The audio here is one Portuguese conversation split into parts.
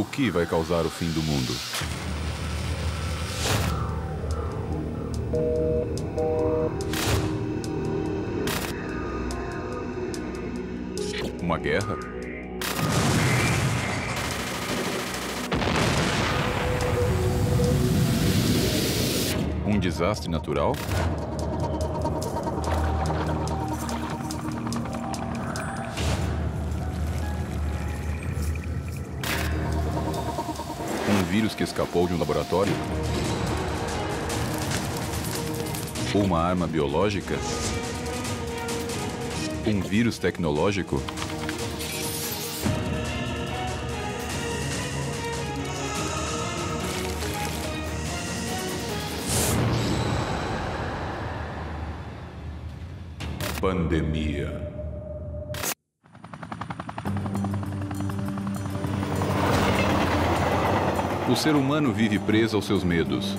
O que vai causar o fim do mundo? Uma guerra? Um desastre natural? Vírus que escapou de um laboratório? Uma arma biológica? Um vírus tecnológico? Pandemia. O ser humano vive preso aos seus medos.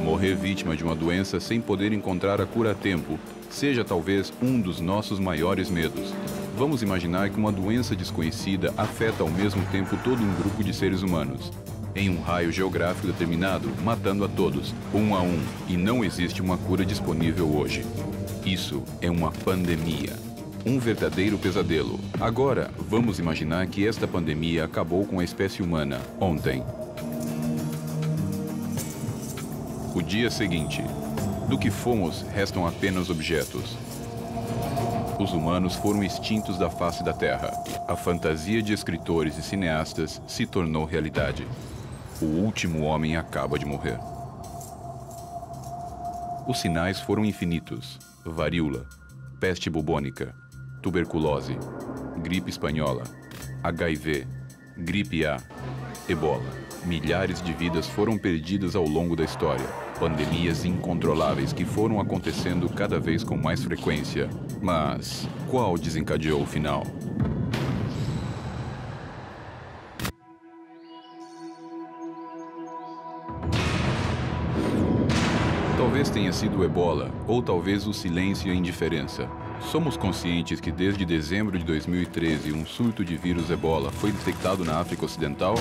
Morrer vítima de uma doença sem poder encontrar a cura a tempo, seja talvez um dos nossos maiores medos. Vamos imaginar que uma doença desconhecida afeta ao mesmo tempo todo um grupo de seres humanos, em um raio geográfico determinado, matando a todos, um a um, e não existe uma cura disponível hoje. Isso é uma pandemia. Um verdadeiro pesadelo. Agora, vamos imaginar que esta pandemia acabou com a espécie humana ontem. O dia seguinte. Do que fomos, restam apenas objetos. Os humanos foram extintos da face da Terra. A fantasia de escritores e cineastas se tornou realidade. O último homem acaba de morrer. Os sinais foram infinitos: varíola, peste bubônica, tuberculose, gripe espanhola, HIV, gripe A, ebola. Milhares de vidas foram perdidas ao longo da história. Pandemias incontroláveis que foram acontecendo cada vez com mais frequência. Mas qual desencadeou o final? Talvez tenha sido o ebola, ou talvez o silêncio e a indiferença. Somos conscientes que desde dezembro de 2013 um surto de vírus ebola foi detectado na África Ocidental?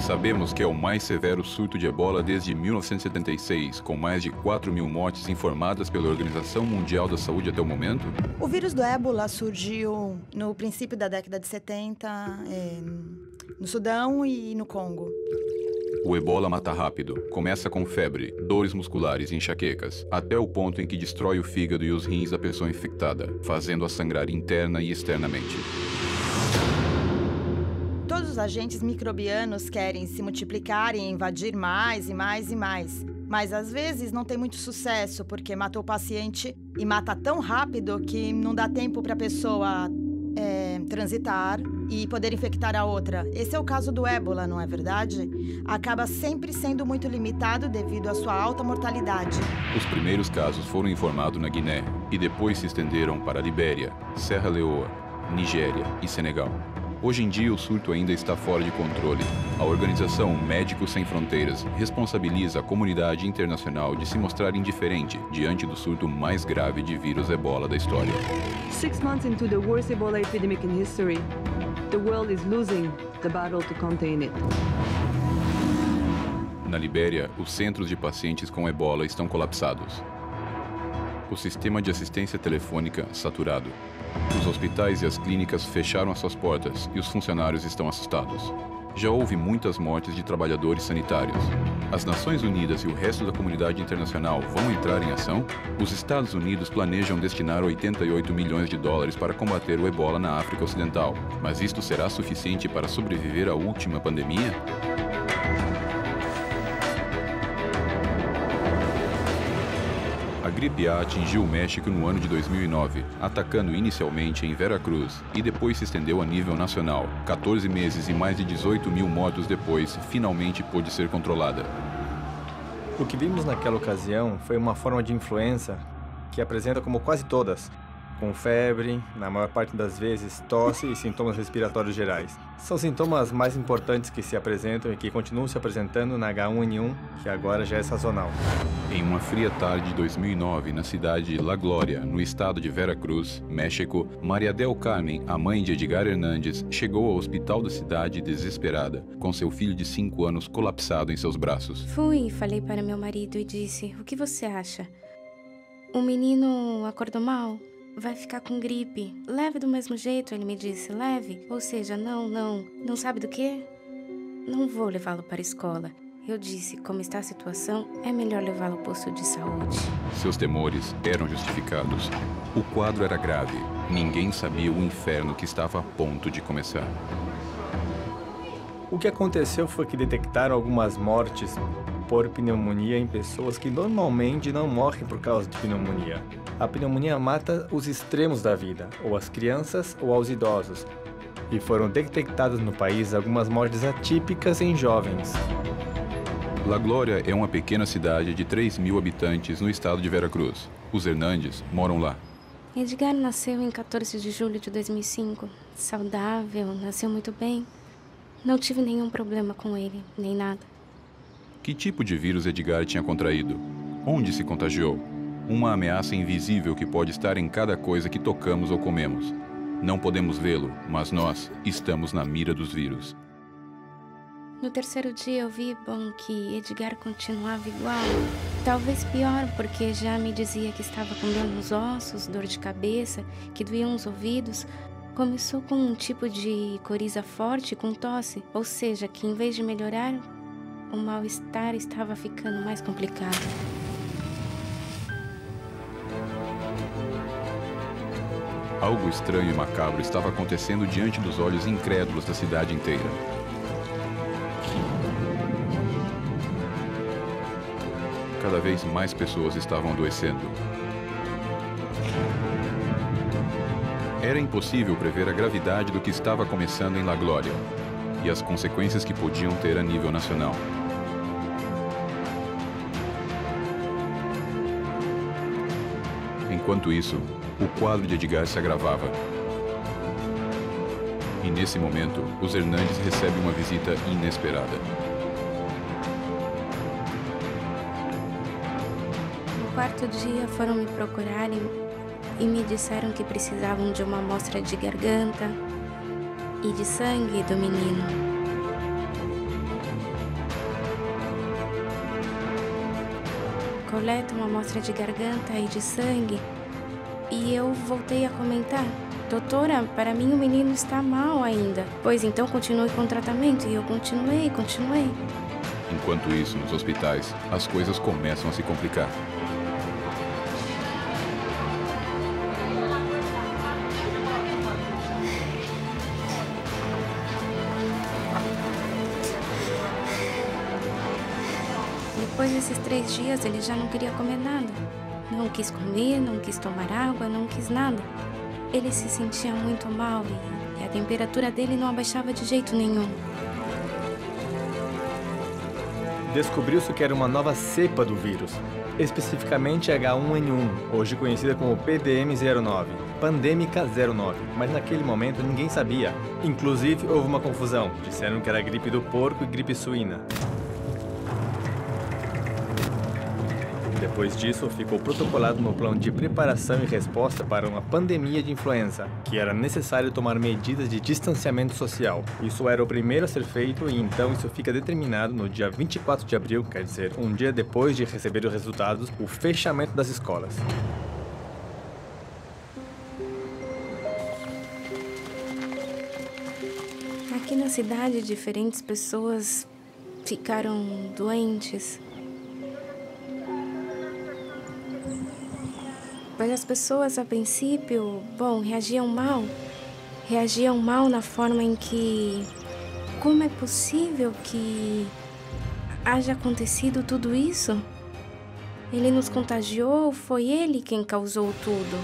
Sabemos que é o mais severo surto de ebola desde 1976, com mais de 4 mil mortes informadas pela Organização Mundial da Saúde até o momento? O vírus do ébola surgiu no princípio da década de 70, é, no Sudão e no Congo. O ebola mata rápido. Começa com febre, dores musculares e enxaquecas, até o ponto em que destrói o fígado e os rins da pessoa infectada, fazendo-a sangrar interna e externamente. Todos os agentes microbianos querem se multiplicar e invadir mais e mais e mais. Mas às vezes não tem muito sucesso porque mata o paciente e mata tão rápido que não dá tempo para a pessoa é, transitar e poder infectar a outra. Esse é o caso do ébola, não é verdade? Acaba sempre sendo muito limitado devido à sua alta mortalidade. Os primeiros casos foram informados na Guiné e depois se estenderam para a Libéria, Serra Leoa, Nigéria e Senegal. Hoje em dia, o surto ainda está fora de controle. A organização Médicos Sem Fronteiras responsabiliza a comunidade internacional de se mostrar indiferente diante do surto mais grave de vírus ebola da história. Six months into the worst Ebola epidemic in history, the world is losing the battle to contain it. Na Libéria, os centros de pacientes com ebola estão colapsados. O sistema de assistência telefônica saturado. Os hospitais e as clínicas fecharam as suas portas e os funcionários estão assustados. Já houve muitas mortes de trabalhadores sanitários. As Nações Unidas e o resto da comunidade internacional vão entrar em ação? Os Estados Unidos planejam destinar 88 milhões de dólares para combater o ebola na África Ocidental. Mas isto será suficiente para sobreviver à última pandemia? A gripe A atingiu o México no ano de 2009, atacando inicialmente em Veracruz e depois se estendeu a nível nacional. 14 meses e mais de 18 mil mortos depois, finalmente pôde ser controlada. O que vimos naquela ocasião foi uma forma de influenza que apresenta, como quase todas, com febre, na maior parte das vezes tosse e sintomas respiratórios gerais. São sintomas mais importantes que se apresentam e que continuam se apresentando na H1N1, que agora já é sazonal. Em uma fria tarde de 2009, na cidade de La Glória, no estado de Veracruz, México, Maria Del Carmen, a mãe de Edgar Hernandes, chegou ao hospital da cidade desesperada, com seu filho de 5 anos colapsado em seus braços. Fui e falei para meu marido e disse: O que você acha? O menino acordou mal? Vai ficar com gripe. Leve do mesmo jeito, ele me disse. Leve. Ou seja, não, não. Não sabe do quê? Não vou levá-lo para a escola. Eu disse, como está a situação, é melhor levá-lo ao posto de saúde. Seus temores eram justificados. O quadro era grave. Ninguém sabia o inferno que estava a ponto de começar. O que aconteceu foi que detectaram algumas mortes por pneumonia em pessoas que normalmente não morrem por causa de pneumonia. A pneumonia mata os extremos da vida, ou as crianças ou aos idosos, e foram detectadas no país algumas mortes atípicas em jovens. La Glória é uma pequena cidade de 3 mil habitantes no estado de Veracruz. Os Hernandes moram lá. Edgar nasceu em 14 de julho de 2005. Saudável, nasceu muito bem. Não tive nenhum problema com ele, nem nada. Que tipo de vírus Edgar tinha contraído? Onde se contagiou? Uma ameaça invisível que pode estar em cada coisa que tocamos ou comemos. Não podemos vê-lo, mas nós estamos na mira dos vírus. No terceiro dia eu vi, bom, que Edgar continuava igual. Talvez pior, porque já me dizia que estava com dor nos ossos, dor de cabeça, que doíam os ouvidos. Começou com um tipo de coriza forte com tosse, ou seja, que em vez de melhorar, o mal-estar estava ficando mais complicado. Algo estranho e macabro estava acontecendo diante dos olhos incrédulos da cidade inteira. Cada vez mais pessoas estavam adoecendo. Era impossível prever a gravidade do que estava começando em La Glória e as consequências que podiam ter a nível nacional. Enquanto isso, o quadro de Edgar se agravava. E nesse momento, os Hernandes recebem uma visita inesperada. No quarto dia foram me procurar e, e me disseram que precisavam de uma amostra de garganta e de sangue do menino. Coleta uma amostra de garganta e de sangue e eu voltei a comentar. Doutora, para mim o menino está mal ainda. Pois então continue com o tratamento. E eu continuei, continuei. Enquanto isso, nos hospitais, as coisas começam a se complicar. Depois desses três dias, ele já não queria comer nada. Não quis comer, não quis tomar água, não quis nada. Ele se sentia muito mal e, e a temperatura dele não abaixava de jeito nenhum. Descobriu-se que era uma nova cepa do vírus, especificamente H1N1, hoje conhecida como PDM09, Pandêmica 09, mas naquele momento ninguém sabia. Inclusive houve uma confusão, disseram que era gripe do porco e gripe suína. Depois disso, ficou protocolado no plano de preparação e resposta para uma pandemia de influenza, que era necessário tomar medidas de distanciamento social. Isso era o primeiro a ser feito e então isso fica determinado no dia 24 de abril, quer dizer, um dia depois de receber os resultados, o fechamento das escolas. Aqui na cidade, diferentes pessoas ficaram doentes. Mas as pessoas, a princípio, bom, reagiam mal. Reagiam mal na forma em que. Como é possível que haja acontecido tudo isso? Ele nos contagiou, foi ele quem causou tudo.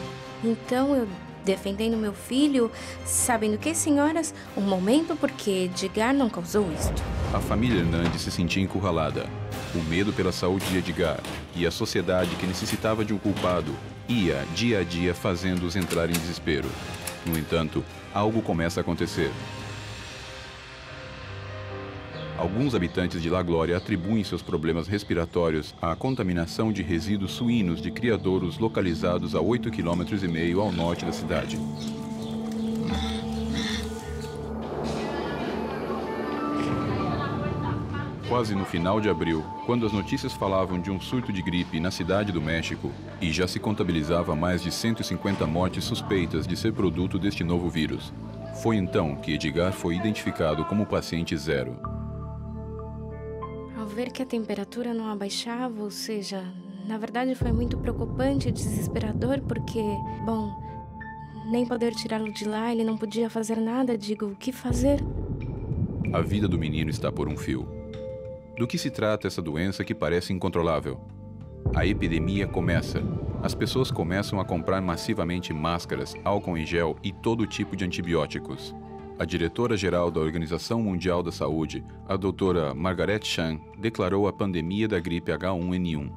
Então eu defendendo meu filho, sabendo que, senhoras, um momento porque Edgar não causou isto. A família Hernandes se sentia encurralada. O medo pela saúde de Edgar e a sociedade que necessitava de um culpado ia, dia a dia, fazendo-os entrar em desespero. No entanto, algo começa a acontecer. Alguns habitantes de La Glória atribuem seus problemas respiratórios à contaminação de resíduos suínos de criadouros localizados a 8,5 km ao norte da cidade. Quase no final de abril, quando as notícias falavam de um surto de gripe na cidade do México e já se contabilizava mais de 150 mortes suspeitas de ser produto deste novo vírus, foi então que Edgar foi identificado como paciente zero. Ao ver que a temperatura não abaixava, ou seja, na verdade foi muito preocupante e desesperador porque, bom, nem poder tirá-lo de lá, ele não podia fazer nada, digo, o que fazer? A vida do menino está por um fio. Do que se trata essa doença que parece incontrolável? A epidemia começa. As pessoas começam a comprar massivamente máscaras, álcool em gel e todo tipo de antibióticos. A diretora-geral da Organização Mundial da Saúde, a doutora Margaret Chan, declarou a pandemia da gripe H1N1.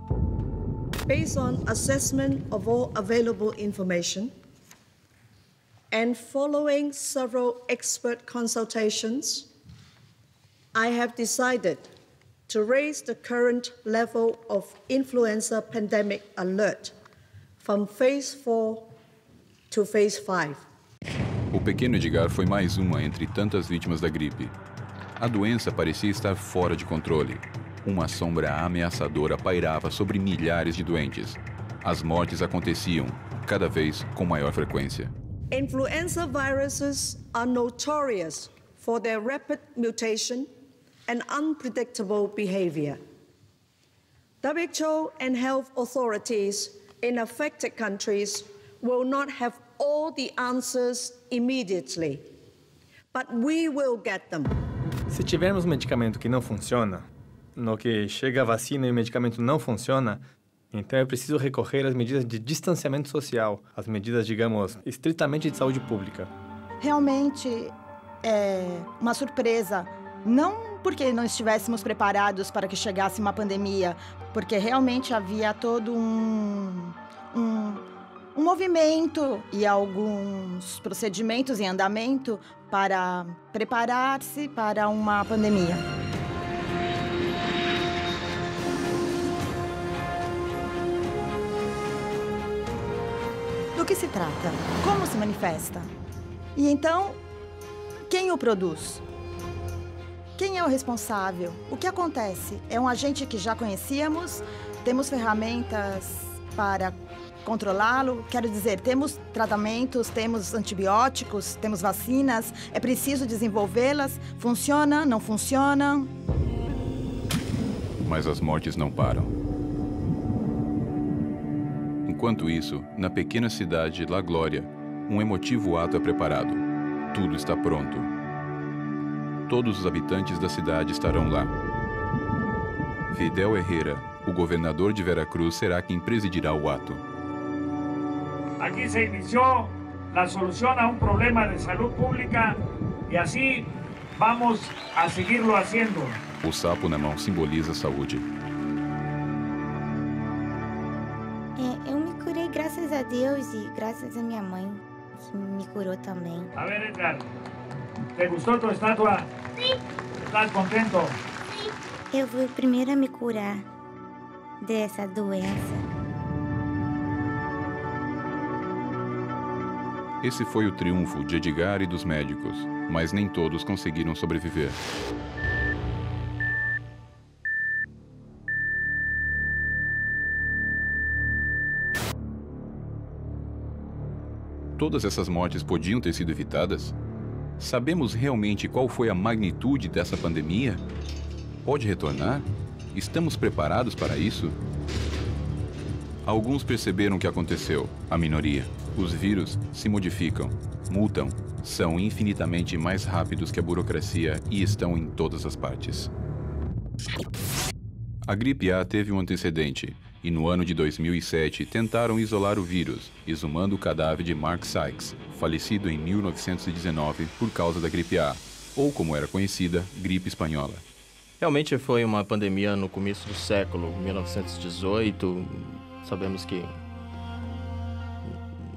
Based on assessment of all available information and following several expert consultations, I have decided to raise the current level of influenza pandemic alert from phase 4 to phase 5. O pequeno Edgar foi mais uma entre tantas vítimas da gripe. A doença parecia estar fora de controle. Uma sombra ameaçadora pairava sobre milhares de doentes. As mortes aconteciam, cada vez com maior frequência. Influenza viruses are notorious for their rapid mutation and unpredictable behavior. WHO and health authorities in affected countries will not have all the answers immediately, but we will get them. Se tivermos um medicamento que não funciona, no que chega a vacina e o medicamento não funciona, então é preciso recorrer às medidas de distanciamento social, às medidas, digamos, estritamente de saúde pública. Realmente é uma surpresa, não porque não estivéssemos preparados para que chegasse uma pandemia, porque realmente havia todo um, um, um movimento e alguns procedimentos em andamento para preparar-se para uma pandemia. Do que se trata? Como se manifesta? E então, quem o produz? Quem é o responsável? O que acontece? É um agente que já conhecíamos? Temos ferramentas para controlá-lo? Quero dizer, temos tratamentos, temos antibióticos, temos vacinas, é preciso desenvolvê-las? Funciona? Não funciona? Mas as mortes não param. Enquanto isso, na pequena cidade La Glória, um emotivo ato é preparado. Tudo está pronto todos os habitantes da cidade estarão lá. Fidel Herrera, o governador de Veracruz, será quem presidirá o ato. Aqui se iniciou a solução a um problema de saúde pública e assim vamos a seguirlo haciendo. O sapo na mão simboliza saúde. É, eu me curei graças a Deus e graças a minha mãe, que me curou também. A ver, Edgar, ¿te gostou tua estátua? Sim. ¿Estás contento? Sim. Eu fui o primeiro a me curar dessa doença. Esse foi o triunfo de Edgar e dos médicos, mas nem todos conseguiram sobreviver. Todas essas mortes podiam ter sido evitadas? Sabemos realmente qual foi a magnitude dessa pandemia? Pode retornar? Estamos preparados para isso? Alguns perceberam o que aconteceu, a minoria. Os vírus se modificam, mutam, são infinitamente mais rápidos que a burocracia e estão em todas as partes. A gripe A teve um antecedente, e no ano de 2007 tentaram isolar o vírus, exumando o cadáver de Mark Sykes, falecido em 1919 por causa da gripe A, ou como era conhecida, gripe espanhola. Realmente foi uma pandemia no começo do século, 1918. Sabemos que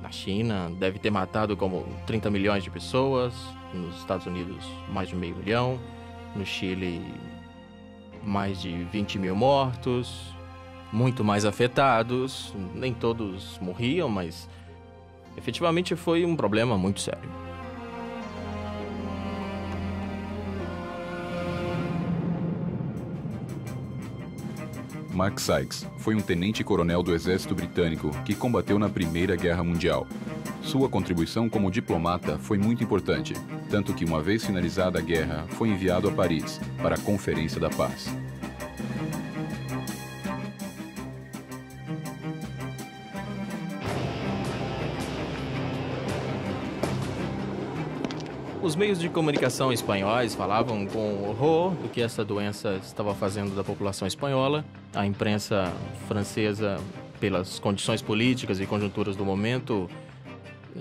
na China, deve ter matado como 30 milhões de pessoas, nos Estados Unidos mais de meio milhão, no Chile mais de 20 mil mortos, muito mais afetados, nem todos morriam, mas efetivamente foi um problema muito sério. Mark Sykes foi um tenente-coronel do exército britânico que combateu na Primeira Guerra Mundial. Sua contribuição como diplomata foi muito importante, tanto que, uma vez finalizada a guerra, foi enviado a Paris para a Conferência da Paz. Os meios de comunicação espanhóis falavam com horror do que essa doença estava fazendo da população espanhola. A imprensa francesa, pelas condições políticas e conjunturas do momento,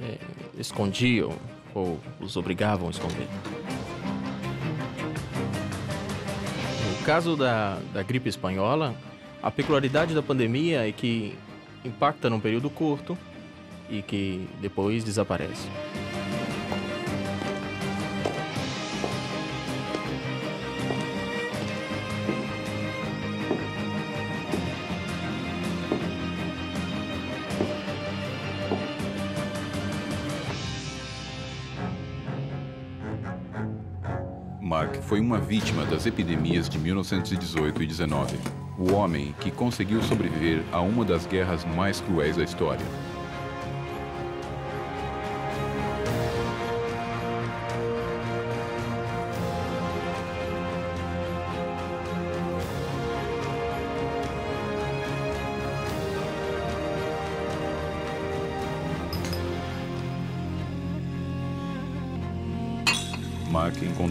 é, escondiam ou os obrigavam a esconder. No caso da, da gripe espanhola, a peculiaridade da pandemia é que impacta num período curto e que depois desaparece. Mark foi uma vítima das epidemias de 1918 e 19. O homem que conseguiu sobreviver a uma das guerras mais cruéis da história.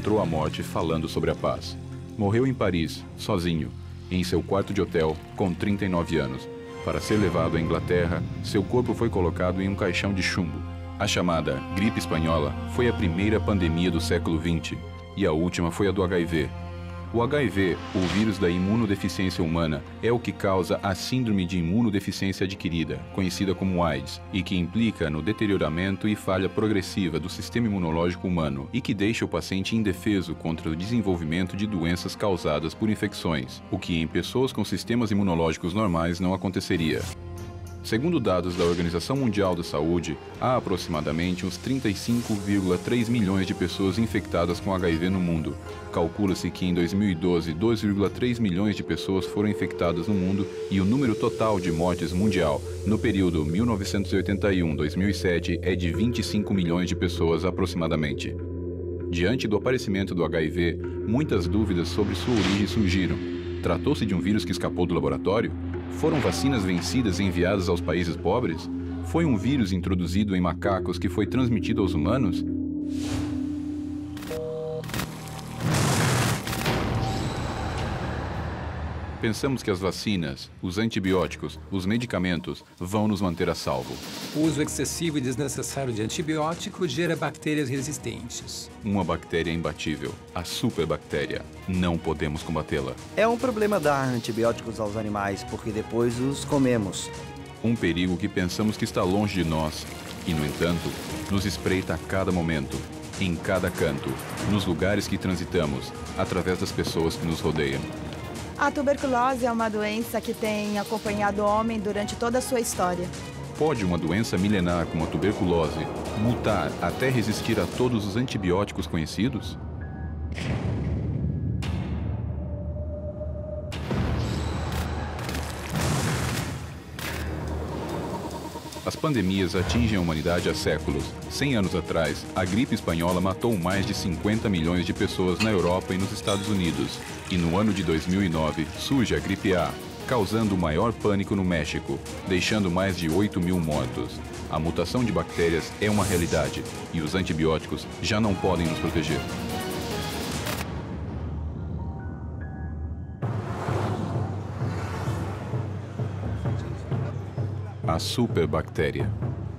Encontrou a morte falando sobre a paz. Morreu em Paris, sozinho, em seu quarto de hotel, com 39 anos. Para ser levado à Inglaterra, seu corpo foi colocado em um caixão de chumbo. A chamada gripe espanhola foi a primeira pandemia do século XX e a última foi a do HIV, o HIV, o vírus da imunodeficiência humana, é o que causa a síndrome de imunodeficiência adquirida, conhecida como AIDS, e que implica no deterioramento e falha progressiva do sistema imunológico humano e que deixa o paciente indefeso contra o desenvolvimento de doenças causadas por infecções, o que em pessoas com sistemas imunológicos normais não aconteceria. Segundo dados da Organização Mundial da Saúde, há aproximadamente uns 35,3 milhões de pessoas infectadas com HIV no mundo. Calcula-se que em 2012, 2,3 milhões de pessoas foram infectadas no mundo e o número total de mortes mundial no período 1981-2007 é de 25 milhões de pessoas aproximadamente. Diante do aparecimento do HIV, muitas dúvidas sobre sua origem surgiram. Tratou-se de um vírus que escapou do laboratório? Foram vacinas vencidas e enviadas aos países pobres? Foi um vírus introduzido em macacos que foi transmitido aos humanos? Pensamos que as vacinas, os antibióticos, os medicamentos vão nos manter a salvo. O uso excessivo e desnecessário de antibióticos gera bactérias resistentes. Uma bactéria imbatível, a superbactéria. Não podemos combatê-la. É um problema dar antibióticos aos animais, porque depois os comemos. Um perigo que pensamos que está longe de nós e, no entanto, nos espreita a cada momento, em cada canto, nos lugares que transitamos, através das pessoas que nos rodeiam. A tuberculose é uma doença que tem acompanhado o homem durante toda a sua história. Pode uma doença milenar como a tuberculose mutar até resistir a todos os antibióticos conhecidos? As pandemias atingem a humanidade há séculos. 100 anos atrás, a gripe espanhola matou mais de 50 milhões de pessoas na Europa e nos Estados Unidos. E no ano de 2009, surge a gripe A, causando o maior pânico no México, deixando mais de 8 mil mortos. A mutação de bactérias é uma realidade e os antibióticos já não podem nos proteger. Superbactéria.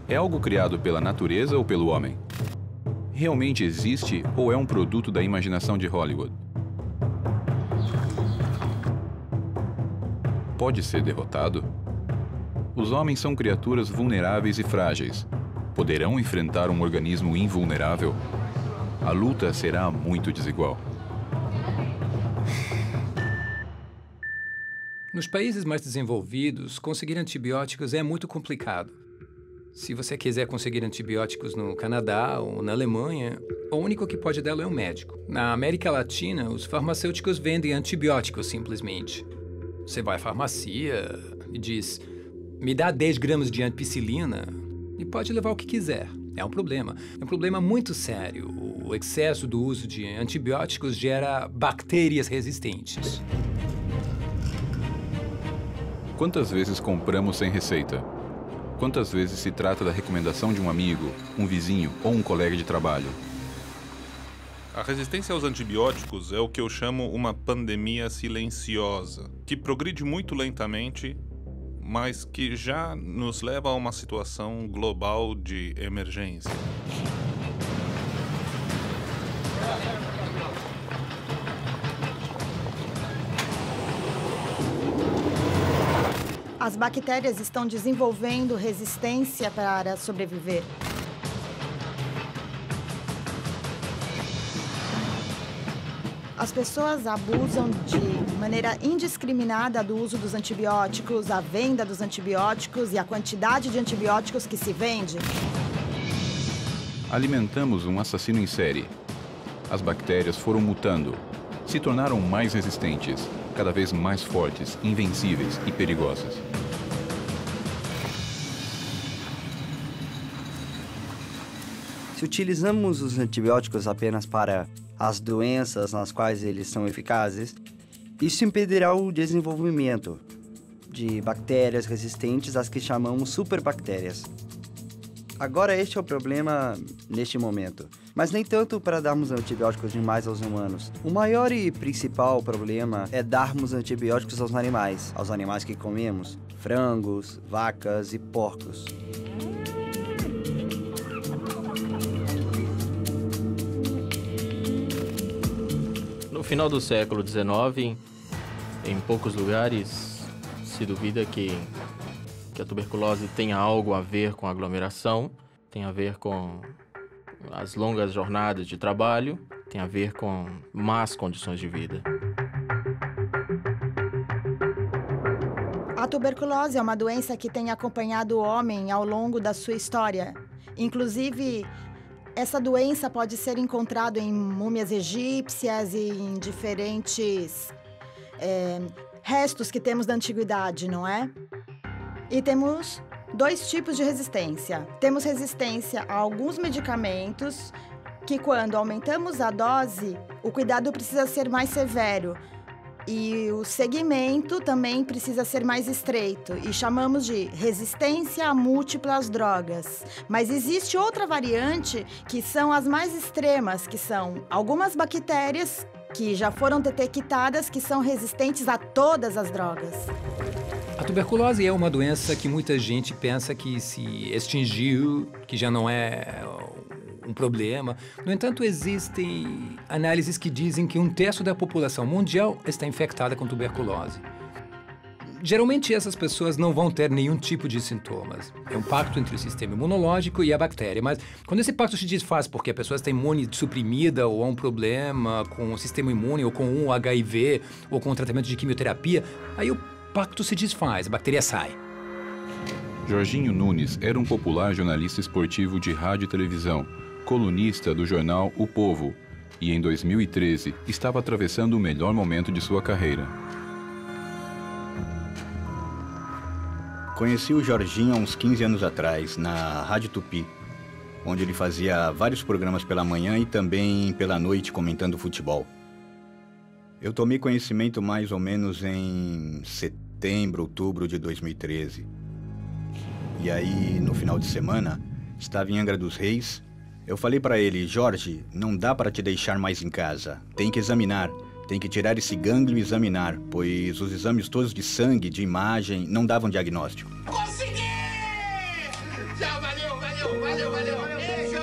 É algo criado pela natureza ou pelo homem? Realmente existe ou é um produto da imaginação de Hollywood? Pode ser derrotado? Os homens são criaturas vulneráveis e frágeis. Poderão enfrentar um organismo invulnerável? A luta será muito desigual. Nos países mais desenvolvidos, conseguir antibióticos é muito complicado. Se você quiser conseguir antibióticos no Canadá ou na Alemanha, o único que pode dá-lo é um médico. Na América Latina, os farmacêuticos vendem antibióticos simplesmente. Você vai à farmácia e diz: me dá 10 gramas de ampicilina e pode levar o que quiser. É um problema. É um problema muito sério. O excesso do uso de antibióticos gera bactérias resistentes. Quantas vezes compramos sem receita? Quantas vezes se trata da recomendação de um amigo, um vizinho ou um colega de trabalho? A resistência aos antibióticos é o que eu chamo uma pandemia silenciosa, que progride muito lentamente, mas que já nos leva a uma situação global de emergência. As bactérias estão desenvolvendo resistência para sobreviver. As pessoas abusam de maneira indiscriminada do uso dos antibióticos, a venda dos antibióticos e a quantidade de antibióticos que se vende. Alimentamos um assassino em série. As bactérias foram mutando, se tornaram mais resistentes, cada vez mais fortes, invencíveis e perigosas. Se utilizamos os antibióticos apenas para as doenças nas quais eles são eficazes, isso impedirá o desenvolvimento de bactérias resistentes às que chamamos superbactérias. Agora, este é o problema neste momento. Mas nem tanto para darmos antibióticos demais aos humanos. O maior e principal problema é darmos antibióticos aos animais, aos animais que comemos, frangos, vacas e porcos. No final do século XIX, em poucos lugares, se duvida que, que a tuberculose tenha algo a ver com aglomeração, tem a ver com as longas jornadas de trabalho, tem a ver com más condições de vida. A tuberculose é uma doença que tem acompanhado o homem ao longo da sua história. Inclusive, essa doença pode ser encontrada em múmias egípcias e em diferentes é, restos que temos da antiguidade, não é? E temos dois tipos de resistência. Temos resistência a alguns medicamentos que, quando aumentamos a dose, o cuidado precisa ser mais severo. E o segmento também precisa ser mais estreito e chamamos de resistência a múltiplas drogas. Mas existe outra variante que são as mais extremas, que são algumas bactérias que já foram detectadas que são resistentes a todas as drogas. A tuberculose é uma doença que muita gente pensa que se extinguiu, que já não é um problema. No entanto, existem análises que dizem que um terço da população mundial está infectada com tuberculose. Geralmente essas pessoas não vão ter nenhum tipo de sintomas. É um pacto entre o sistema imunológico e a bactéria. Mas quando esse pacto se desfaz porque a pessoa está imune suprimida ou há um problema com o sistema imune ou com um HIV ou com o tratamento de quimioterapia, aí o pacto se desfaz, a bactéria sai. Jorginho Nunes era um popular jornalista esportivo de rádio e televisão, colunista do jornal O Povo, e em 2013 estava atravessando o melhor momento de sua carreira. Conheci o Jorginho há uns 15 anos atrás, na Rádio Tupi, onde ele fazia vários programas pela manhã e também pela noite comentando futebol. Eu tomei conhecimento mais ou menos em setembro, outubro de 2013. E aí, no final de semana, estava em Angra dos Reis. Eu falei para ele, Jorge, não dá para te deixar mais em casa. Tem que examinar. Tem que tirar esse gânglio e examinar, pois os exames todos de sangue, de imagem, não davam diagnóstico. Consegui! Tchau, valeu, valeu, valeu, valeu. Esse,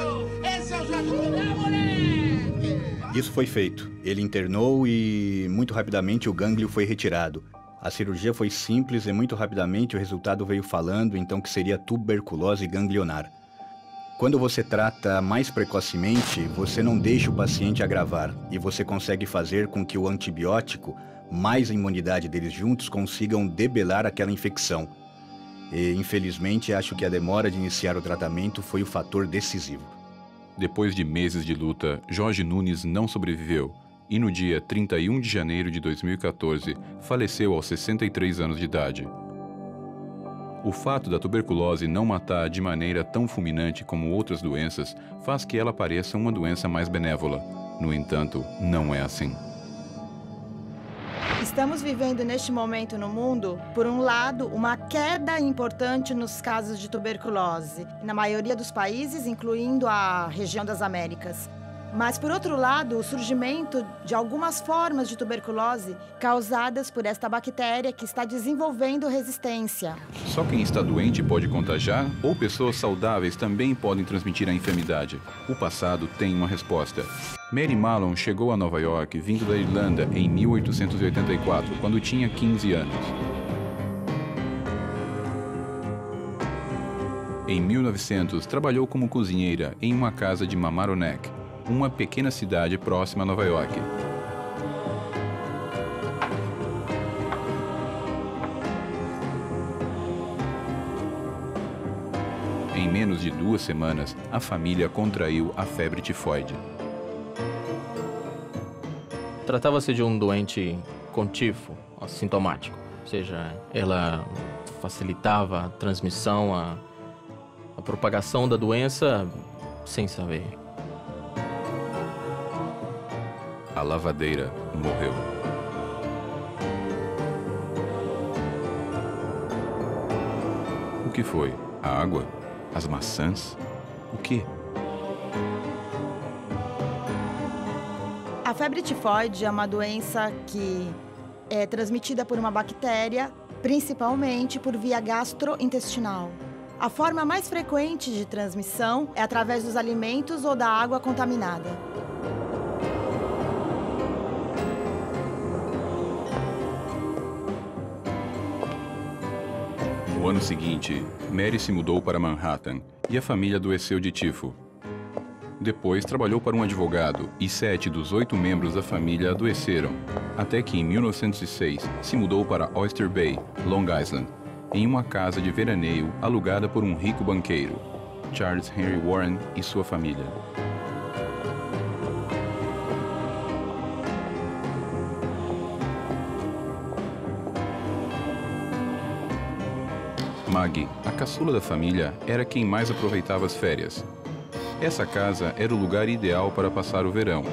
esse é o Jorginho, moleque! Isso foi feito. Ele internou e muito rapidamente o gânglio foi retirado. A cirurgia foi simples e muito rapidamente o resultado veio falando então que seria tuberculose ganglionar. Quando você trata mais precocemente, você não deixa o paciente agravar e você consegue fazer com que o antibiótico, mais a imunidade deles juntos, consigam debelar aquela infecção. E, infelizmente, acho que a demora de iniciar o tratamento foi o fator decisivo. Depois de meses de luta, Jorge Nunes não sobreviveu e no dia 31 de janeiro de 2014 faleceu aos 63 anos de idade. O fato da tuberculose não matar de maneira tão fulminante como outras doenças faz que ela pareça uma doença mais benévola. No entanto, não é assim. Estamos vivendo neste momento no mundo, por um lado, uma queda importante nos casos de tuberculose, na maioria dos países, incluindo a região das Américas. Mas, por outro lado, o surgimento de algumas formas de tuberculose causadas por esta bactéria que está desenvolvendo resistência. Só quem está doente pode contagiar ou pessoas saudáveis também podem transmitir a enfermidade? O passado tem uma resposta. Mary Mallon chegou a Nova York vindo da Irlanda em 1884, quando tinha 15 anos. Em 1900, trabalhou como cozinheira em uma casa de Mamaroneck, uma pequena cidade próxima a Nova York. Em menos de duas semanas, a família contraiu a febre tifoide. Tratava-se de um doente com tifo, assintomático, ou seja, ela facilitava a transmissão, a, a propagação da doença sem saber. A lavadeira morreu. O que foi? A água? As maçãs? O que? A febre tifoide é uma doença que é transmitida por uma bactéria, principalmente por via gastrointestinal. A forma mais frequente de transmissão é através dos alimentos ou da água contaminada. No ano seguinte, Mary se mudou para Manhattan e a família adoeceu de tifo. Depois trabalhou para um advogado e sete dos oito membros da família adoeceram, até que em 1906 se mudou para Oyster Bay, Long Island, em uma casa de veraneio alugada por um rico banqueiro, Charles Henry Warren e sua família. Maggie, a caçula da família, era quem mais aproveitava as férias. Essa casa era o lugar ideal para passar o verão.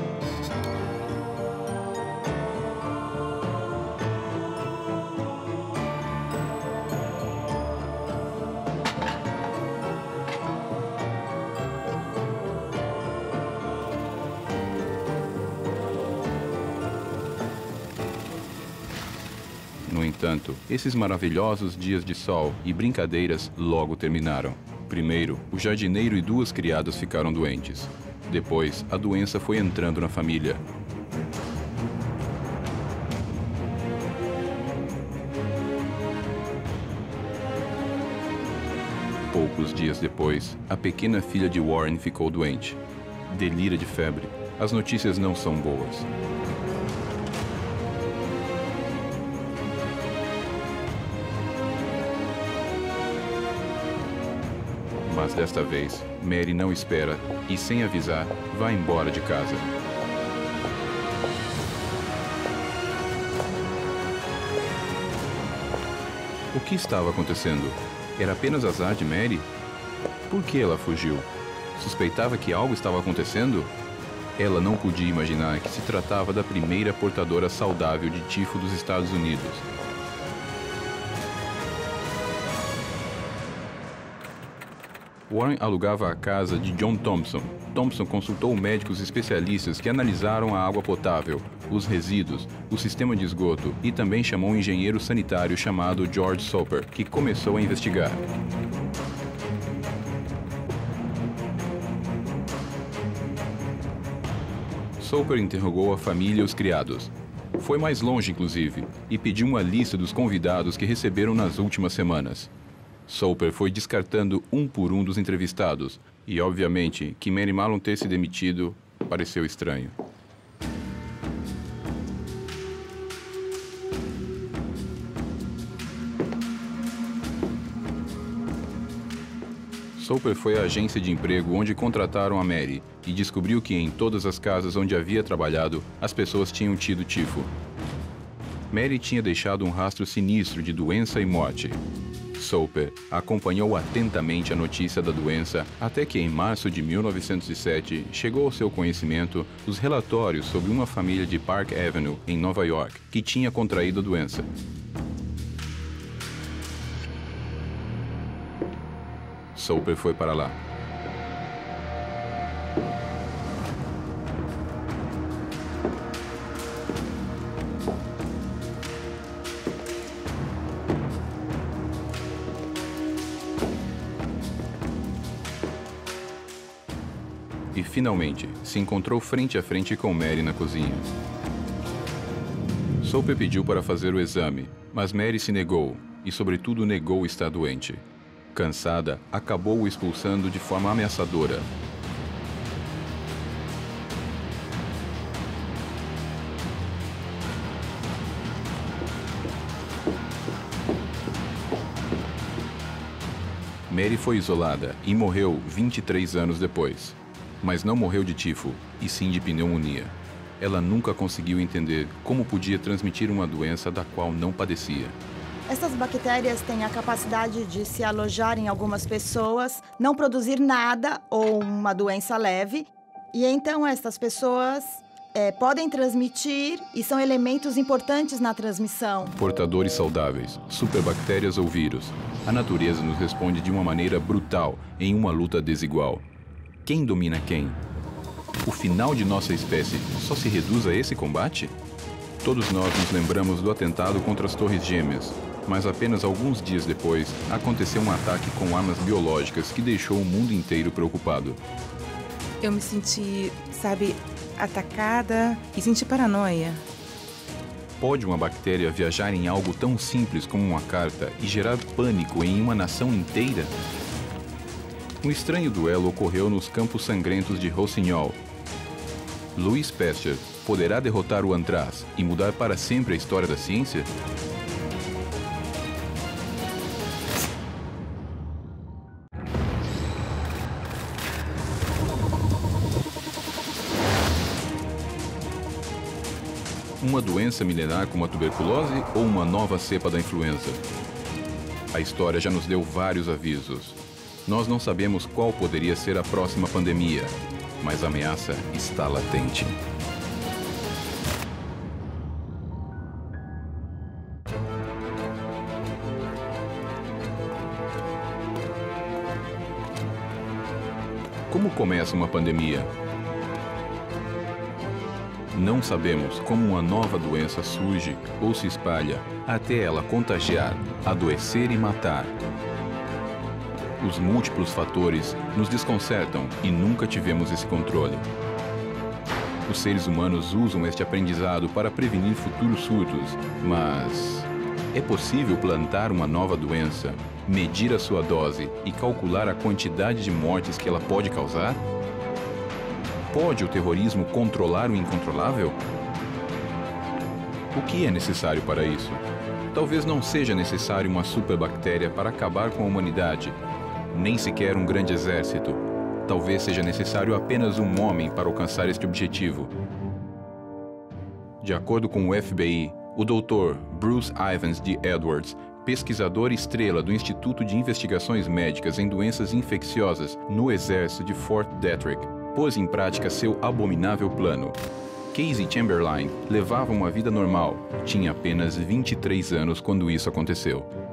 Esses maravilhosos dias de sol e brincadeiras logo terminaram. Primeiro, o jardineiro e duas criadas ficaram doentes. Depois, a doença foi entrando na família. Poucos dias depois, a pequena filha de Warren ficou doente. Delira de febre. As notícias não são boas. Desta vez, Mary não espera e, sem avisar, vai embora de casa. O que estava acontecendo? Era apenas azar de Mary? Por que ela fugiu? Suspeitava que algo estava acontecendo? Ela não podia imaginar que se tratava da primeira portadora saudável de tifo dos Estados Unidos. Warren alugava a casa de John Thompson. Thompson consultou médicos especialistas que analisaram a água potável, os resíduos, o sistema de esgoto e também chamou um engenheiro sanitário chamado George Soper, que começou a investigar. Soper interrogou a família e os criados. Foi mais longe, inclusive, e pediu uma lista dos convidados que receberam nas últimas semanas. Soper foi descartando um por um dos entrevistados, E, obviamente, que Mary Malone ter se demitido pareceu estranho. Soper foi à agência de emprego onde contrataram a Mary e descobriu que em todas as casas onde havia trabalhado, as pessoas tinham tido tifo. Mary tinha deixado um rastro sinistro de doença e morte. Soper acompanhou atentamente a notícia da doença até que, em março de 1907, chegou ao seu conhecimento os relatórios sobre uma família de Park Avenue, em Nova York, que tinha contraído a doença. Soper foi para lá. Finalmente se encontrou frente a frente com Mary na cozinha. Soper pediu para fazer o exame, mas Mary se negou e, sobretudo, negou estar doente. Cansada, acabou o expulsando de forma ameaçadora. Mary foi isolada e morreu 23 anos depois. Mas não morreu de tifo, e sim de pneumonia. Ela nunca conseguiu entender como podia transmitir uma doença da qual não padecia. Essas bactérias têm a capacidade de se alojar em algumas pessoas, não produzir nada ou uma doença leve, e então essas pessoas é, podem transmitir e são elementos importantes na transmissão. Portadores saudáveis, superbactérias ou vírus. A natureza nos responde de uma maneira brutal em uma luta desigual. Quem domina quem? O final de nossa espécie só se reduz a esse combate? Todos nós nos lembramos do atentado contra as Torres Gêmeas, mas apenas alguns dias depois aconteceu um ataque com armas biológicas que deixou o mundo inteiro preocupado. Eu me senti, sabe, atacada e senti paranoia. Pode uma bactéria viajar em algo tão simples como uma carta e gerar pânico em uma nação inteira? Um estranho duelo ocorreu nos campos sangrentos de Rossignol. Louis Pasteur poderá derrotar o Antraz e mudar para sempre a história da ciência? Uma doença milenar como a tuberculose ou uma nova cepa da influenza? A história já nos deu vários avisos. Nós não sabemos qual poderia ser a próxima pandemia, mas a ameaça está latente. Como começa uma pandemia? Não sabemos como uma nova doença surge ou se espalha até ela contagiar, adoecer e matar. Os múltiplos fatores nos desconcertam e nunca tivemos esse controle. Os seres humanos usam este aprendizado para prevenir futuros surtos, mas é possível plantar uma nova doença, medir a sua dose e calcular a quantidade de mortes que ela pode causar? Pode o terrorismo controlar o incontrolável? O que é necessário para isso? Talvez não seja necessário uma superbactéria para acabar com a humanidade, nem sequer um grande exército. Talvez seja necessário apenas um homem para alcançar este objetivo. De acordo com o FBI, o Dr. Bruce Ivans de Edwards, pesquisador estrela do Instituto de Investigações Médicas em Doenças Infecciosas no Exército de Fort Detrick, pôs em prática seu abominável plano. Casey Chamberlain levava uma vida normal, tinha apenas 23 anos quando isso aconteceu.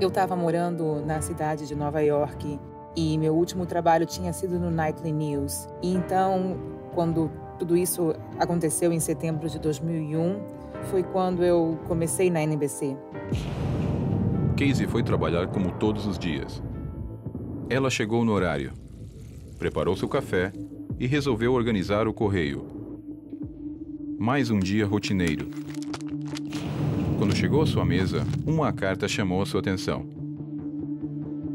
Eu estava morando na cidade de Nova York e meu último trabalho tinha sido no Nightly News. E então, quando tudo isso aconteceu em setembro de 2001, foi quando eu comecei na NBC. Casey foi trabalhar como todos os dias. Ela chegou no horário, preparou seu café e resolveu organizar o correio. Mais um dia rotineiro. Quando chegou à sua mesa, uma carta chamou a sua atenção.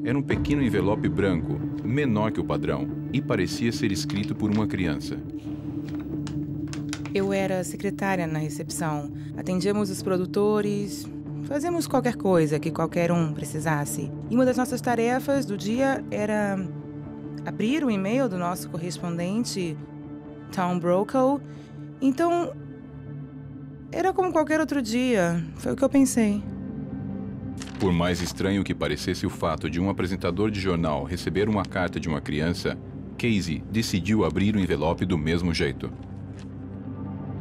Era um pequeno envelope branco, menor que o padrão, e parecia ser escrito por uma criança. Eu era secretária na recepção. Atendíamos os produtores, fazíamos qualquer coisa que qualquer um precisasse. E uma das nossas tarefas do dia era abrir o e-mail do nosso correspondente, Tom Brokaw. Então, era como qualquer outro dia. Foi o que eu pensei. Por mais estranho que parecesse o fato de um apresentador de jornal receber uma carta de uma criança, Casey decidiu abrir o envelope do mesmo jeito.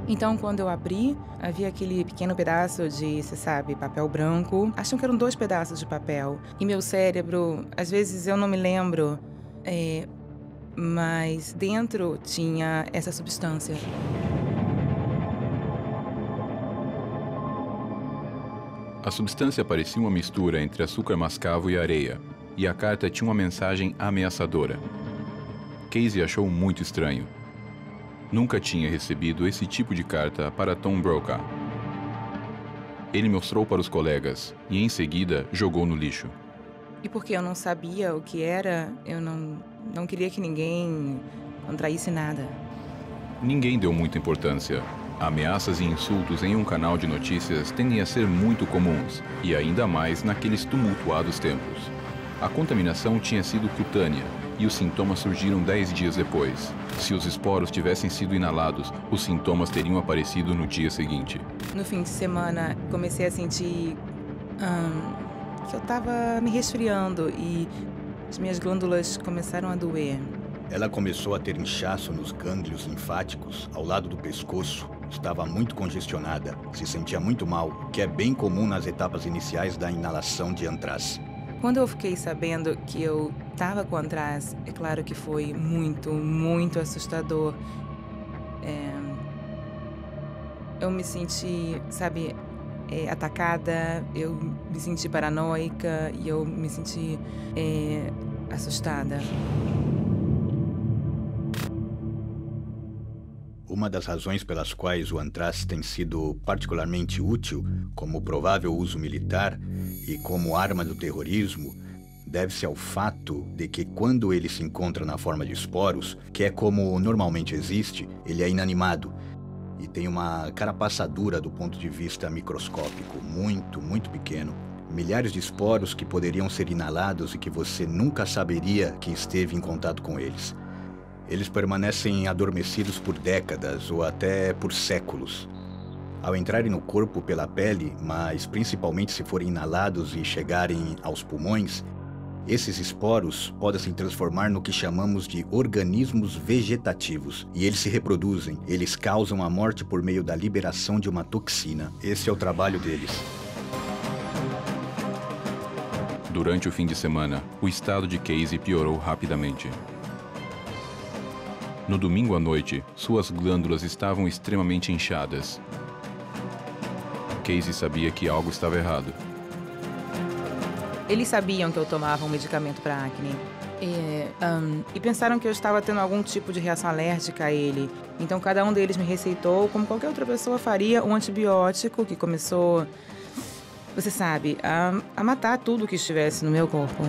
Então, quando eu abri, havia aquele pequeno pedaço de, você sabe, papel branco. Acham que eram dois pedaços de papel. E meu cérebro, às vezes eu não me lembro, é, mas dentro tinha essa substância. A substância parecia uma mistura entre açúcar mascavo e areia, e a carta tinha uma mensagem ameaçadora. Casey achou muito estranho. Nunca tinha recebido esse tipo de carta para Tom Brokaw. Ele mostrou para os colegas e, em seguida, jogou no lixo. E porque eu não sabia o que era, eu não, não queria que ninguém contraísse nada. Ninguém deu muita importância. Ameaças e insultos em um canal de notícias tendem a ser muito comuns, e ainda mais naqueles tumultuados tempos. A contaminação tinha sido cutânea, e os sintomas surgiram 10 dias depois. Se os esporos tivessem sido inalados, os sintomas teriam aparecido no dia seguinte. No fim de semana, comecei a sentir hum, que eu estava me resfriando e as minhas glândulas começaram a doer. Ela começou a ter inchaço nos gânglios linfáticos ao lado do pescoço. Estava muito congestionada, se sentia muito mal, o que é bem comum nas etapas iniciais da inalação de antraz. Quando eu fiquei sabendo que eu estava com antraz, é claro que foi muito, muito assustador. É... Eu me senti, sabe, é, atacada, eu me senti paranoica e eu me senti é, assustada. Uma das razões pelas quais o antraz tem sido particularmente útil como provável uso militar e como arma do terrorismo deve-se ao fato de que quando ele se encontra na forma de esporos, que é como normalmente existe, ele é inanimado e tem uma carapaçadura do ponto de vista microscópico, muito, muito pequeno. Milhares de esporos que poderiam ser inalados e que você nunca saberia que esteve em contato com eles. Eles permanecem adormecidos por décadas ou até por séculos. Ao entrarem no corpo pela pele, mas principalmente se forem inalados e chegarem aos pulmões, esses esporos podem se transformar no que chamamos de organismos vegetativos e eles se reproduzem. Eles causam a morte por meio da liberação de uma toxina. Esse é o trabalho deles. Durante o fim de semana, o estado de Casey piorou rapidamente. No domingo à noite, suas glândulas estavam extremamente inchadas. Casey sabia que algo estava errado. Eles sabiam que eu tomava um medicamento para acne. E, um, e pensaram que eu estava tendo algum tipo de reação alérgica a ele. Então, cada um deles me receitou, como qualquer outra pessoa faria, um antibiótico que começou, você sabe, a, a matar tudo que estivesse no meu corpo.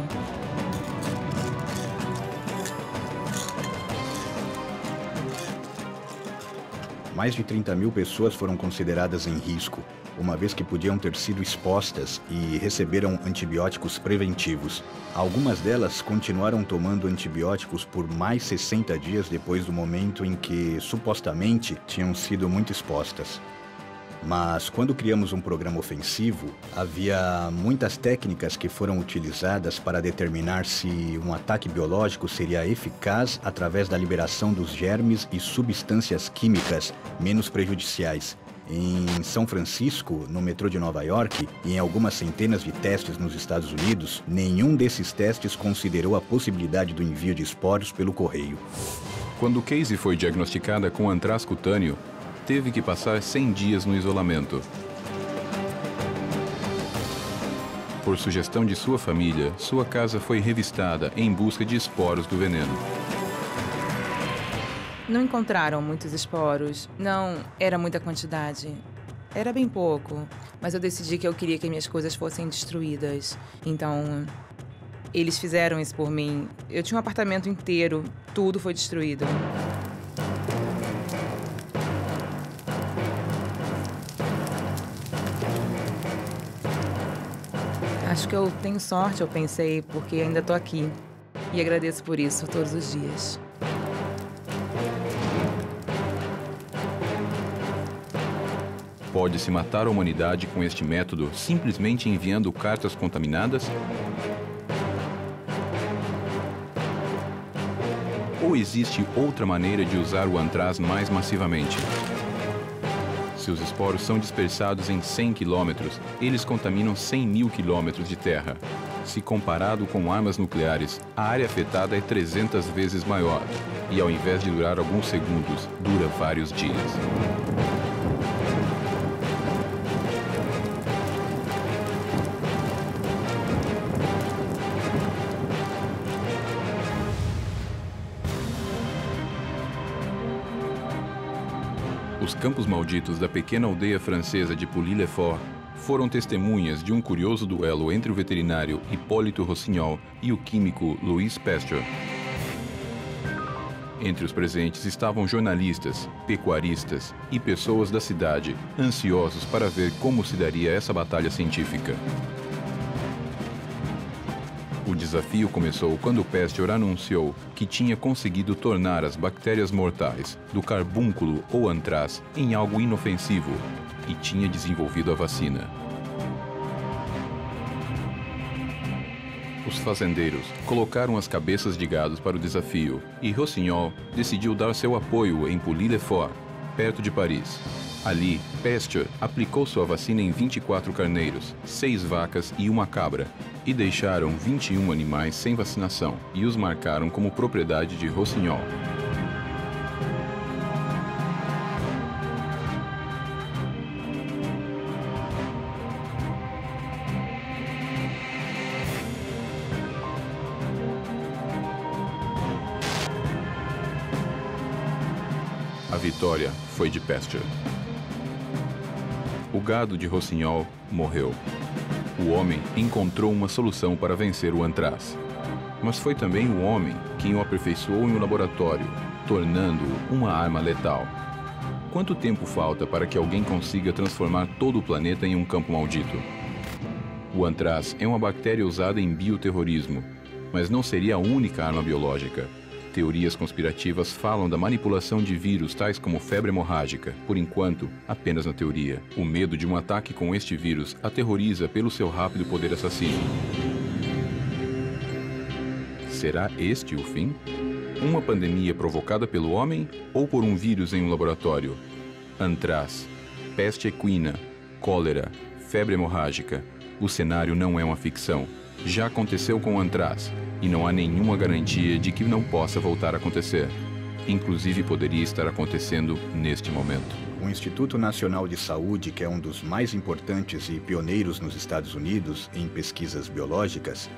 Mais de 30 mil pessoas foram consideradas em risco, uma vez que podiam ter sido expostas e receberam antibióticos preventivos. Algumas delas continuaram tomando antibióticos por mais 60 dias depois do momento em que supostamente tinham sido muito expostas. Mas quando criamos um programa ofensivo, havia muitas técnicas que foram utilizadas para determinar se um ataque biológico seria eficaz através da liberação dos germes e substâncias químicas menos prejudiciais. Em São Francisco, no metrô de Nova York, e em algumas centenas de testes nos Estados Unidos, nenhum desses testes considerou a possibilidade do envio de esporos pelo correio. Quando Casey foi diagnosticada com antraz cutâneo, teve que passar 100 dias no isolamento. Por sugestão de sua família, sua casa foi revistada em busca de esporos do veneno. Não encontraram muitos esporos. Não era muita quantidade. Era bem pouco. Mas eu decidi que eu queria que minhas coisas fossem destruídas. Então, Eles fizeram isso por mim. Eu tinha um apartamento inteiro, tudo foi destruído. Acho que eu tenho sorte, eu pensei, porque ainda estou aqui. E agradeço por isso todos os dias. Pode-se matar a humanidade com este método simplesmente enviando cartas contaminadas? Ou existe outra maneira de usar o antraz mais massivamente? Seus esporos são dispersados em 100 quilômetros, eles contaminam 100 mil quilômetros de terra. Se comparado com armas nucleares, a área afetada é 300 vezes maior e, ao invés de durar alguns segundos, dura vários dias. Campos malditos da pequena aldeia francesa de Pouilly-le-Fort foram testemunhas de um curioso duelo entre o veterinário Hipólito Rossignol e o químico Louis Pasteur. Entre os presentes estavam jornalistas, pecuaristas e pessoas da cidade, ansiosos para ver como se daria essa batalha científica. Desafio começou quando Pasteur anunciou que tinha conseguido tornar as bactérias mortais do carbúnculo ou antraz em algo inofensivo e tinha desenvolvido a vacina. Os fazendeiros colocaram as cabeças de gados para o desafio e Rossignol decidiu dar seu apoio em Pouilly-le-Fort, perto de Paris. Ali, Pasteur aplicou sua vacina em 24 carneiros, 6 vacas e uma cabra, e deixaram 21 animais sem vacinação e os marcaram como propriedade de Rossignol. A vitória foi de Pasteur. O gado de Rossignol morreu. O homem encontrou uma solução para vencer o antraz. Mas foi também o homem quem o aperfeiçoou em um laboratório, tornando-o uma arma letal. Quanto tempo falta para que alguém consiga transformar todo o planeta em um campo maldito? O antraz é uma bactéria usada em bioterrorismo, mas não seria a única arma biológica. Teorias conspirativas falam da manipulação de vírus tais como febre hemorrágica, por enquanto, apenas na teoria. O medo de um ataque com este vírus aterroriza pelo seu rápido poder assassino. Será este o fim? Uma pandemia provocada pelo homem ou por um vírus em um laboratório? Antraz, peste equina, cólera, febre hemorrágica. O cenário não é uma ficção. Já aconteceu com o antraz e não há nenhuma garantia de que não possa voltar a acontecer. Inclusive poderia estar acontecendo neste momento. O Instituto Nacional de Saúde, que é um dos mais importantes e pioneiros nos Estados Unidos em pesquisas biológicas,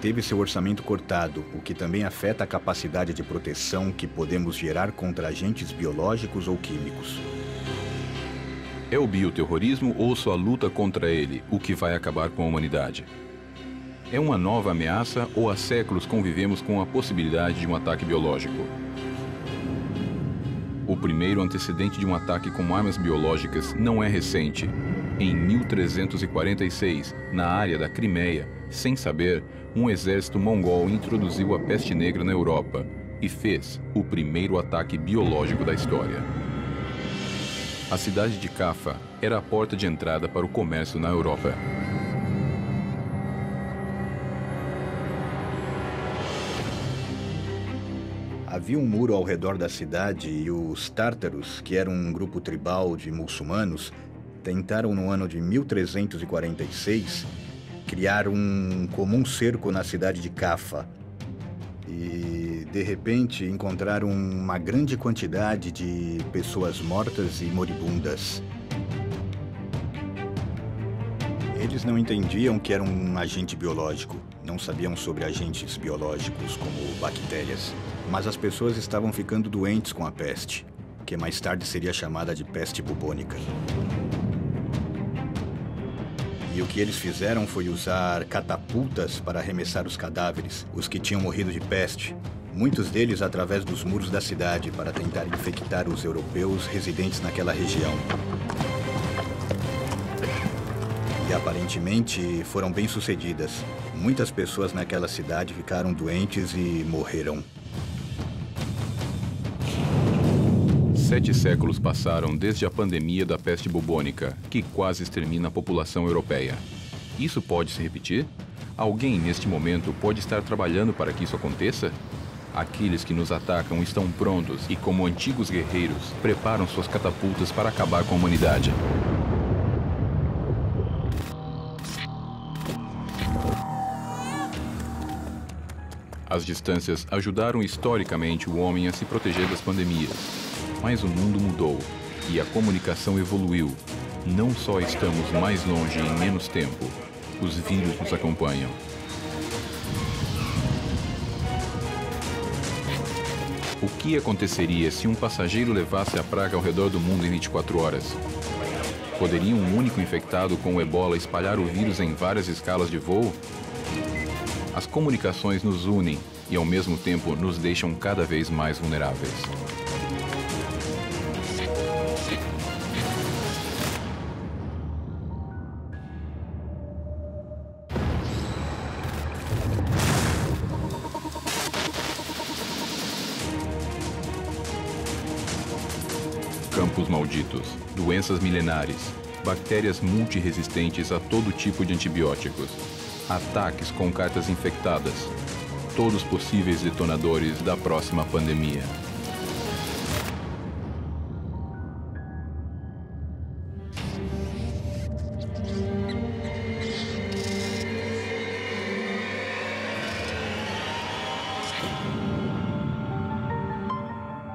teve seu orçamento cortado, o que também afeta a capacidade de proteção que podemos gerar contra agentes biológicos ou químicos. É o bioterrorismo ou sua luta contra ele o que vai acabar com a humanidade? É uma nova ameaça ou há séculos convivemos com a possibilidade de um ataque biológico? O primeiro antecedente de um ataque com armas biológicas não é recente. Em 1346, na área da Crimeia, sem saber, um exército mongol introduziu a peste negra na Europa e fez o primeiro ataque biológico da história. A cidade de Cafa era a porta de entrada para o comércio na Europa. Havia um muro ao redor da cidade e os tártaros, que eram um grupo tribal de muçulmanos, tentaram no ano de 1346 criar um comum cerco na cidade de Cafa. E de repente encontraram uma grande quantidade de pessoas mortas e moribundas. Eles não entendiam que era um agente biológico, não sabiam sobre agentes biológicos como bactérias. Mas as pessoas estavam ficando doentes com a peste, que mais tarde seria chamada de peste bubônica. E o que eles fizeram foi usar catapultas para arremessar os cadáveres, os que tinham morrido de peste. Muitos deles através dos muros da cidade para tentar infectar os europeus residentes naquela região. E aparentemente foram bem sucedidas. Muitas pessoas naquela cidade ficaram doentes e morreram. Sete séculos passaram desde a pandemia da peste bubônica, que quase extermina a população europeia. Isso pode se repetir? Alguém neste momento pode estar trabalhando para que isso aconteça? Aqueles que nos atacam estão prontos e, como antigos guerreiros, preparam suas catapultas para acabar com a humanidade. As distâncias ajudaram historicamente o homem a se proteger das pandemias. Mas o mundo mudou e a comunicação evoluiu. Não só estamos mais longe em menos tempo, os vírus nos acompanham. O que aconteceria se um passageiro levasse a praga ao redor do mundo em 24 horas? Poderia um único infectado com o ebola espalhar o vírus em várias escalas de voo? As comunicações nos unem e, ao mesmo tempo, nos deixam cada vez mais vulneráveis. Doenças milenares, bactérias multiresistentes a todo tipo de antibióticos, ataques com cartas infectadas, todos possíveis detonadores da próxima pandemia.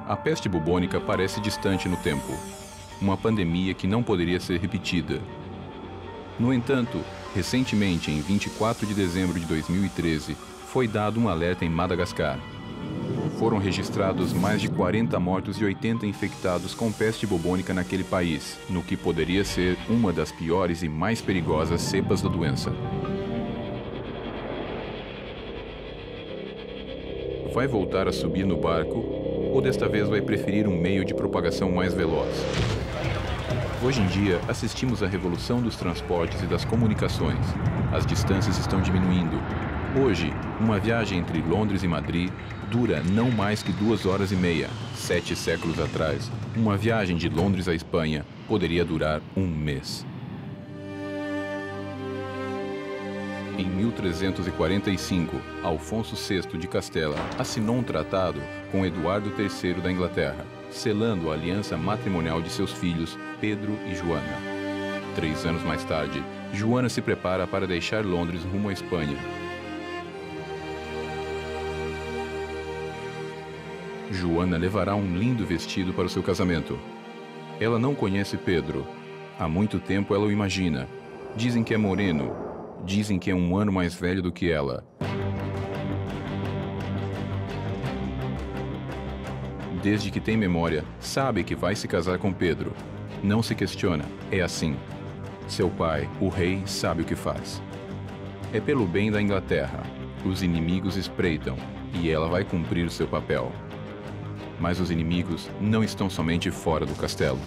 A peste bubônica parece distante no tempo, uma pandemia que não poderia ser repetida. No entanto, recentemente, em 24 de dezembro de 2013, foi dado um alerta em Madagascar. Foram registrados mais de 40 mortos e 80 infectados com peste bubônica naquele país, no que poderia ser uma das piores e mais perigosas cepas da doença. Vai voltar a subir no barco ou desta vez vai preferir um meio de propagação mais veloz? Hoje em dia, assistimos à revolução dos transportes e das comunicações. As distâncias estão diminuindo. Hoje, uma viagem entre Londres e Madrid dura não mais que duas horas e meia. Sete séculos atrás, uma viagem de Londres à Espanha poderia durar um mês. Em 1345, Alfonso VI de Castela assinou um tratado com Eduardo III da Inglaterra, selando a aliança matrimonial de seus filhos, Pedro e Joana. Três anos mais tarde, Joana se prepara para deixar Londres rumo à Espanha. Joana levará um lindo vestido para o seu casamento. Ela não conhece Pedro. Há muito tempo ela o imagina. Dizem que é moreno. Dizem que é um ano mais velho do que ela. Desde que tem memória, sabe que vai se casar com Pedro. Não se questiona, é assim. Seu pai, o rei, sabe o que faz. É pelo bem da Inglaterra. Os inimigos espreitam e ela vai cumprir seu papel. Mas os inimigos não estão somente fora do castelo.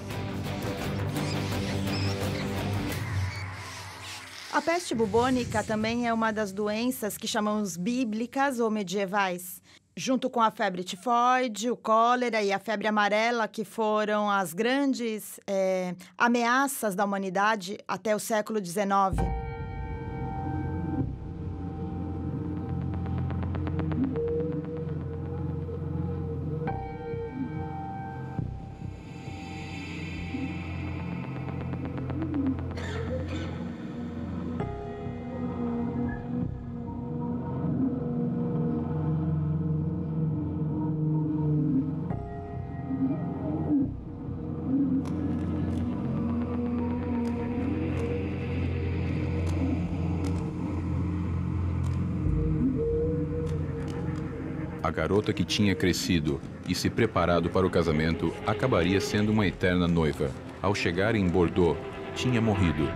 A peste bubônica também é uma das doenças que chamamos bíblicas ou medievais, junto com a febre tifoide, o cólera e a febre amarela, que foram as grandes é, ameaças da humanidade até o século XIX. garota que tinha crescido e se preparado para o casamento acabaria sendo uma eterna noiva. Ao chegar em Bordeaux, tinha morrido.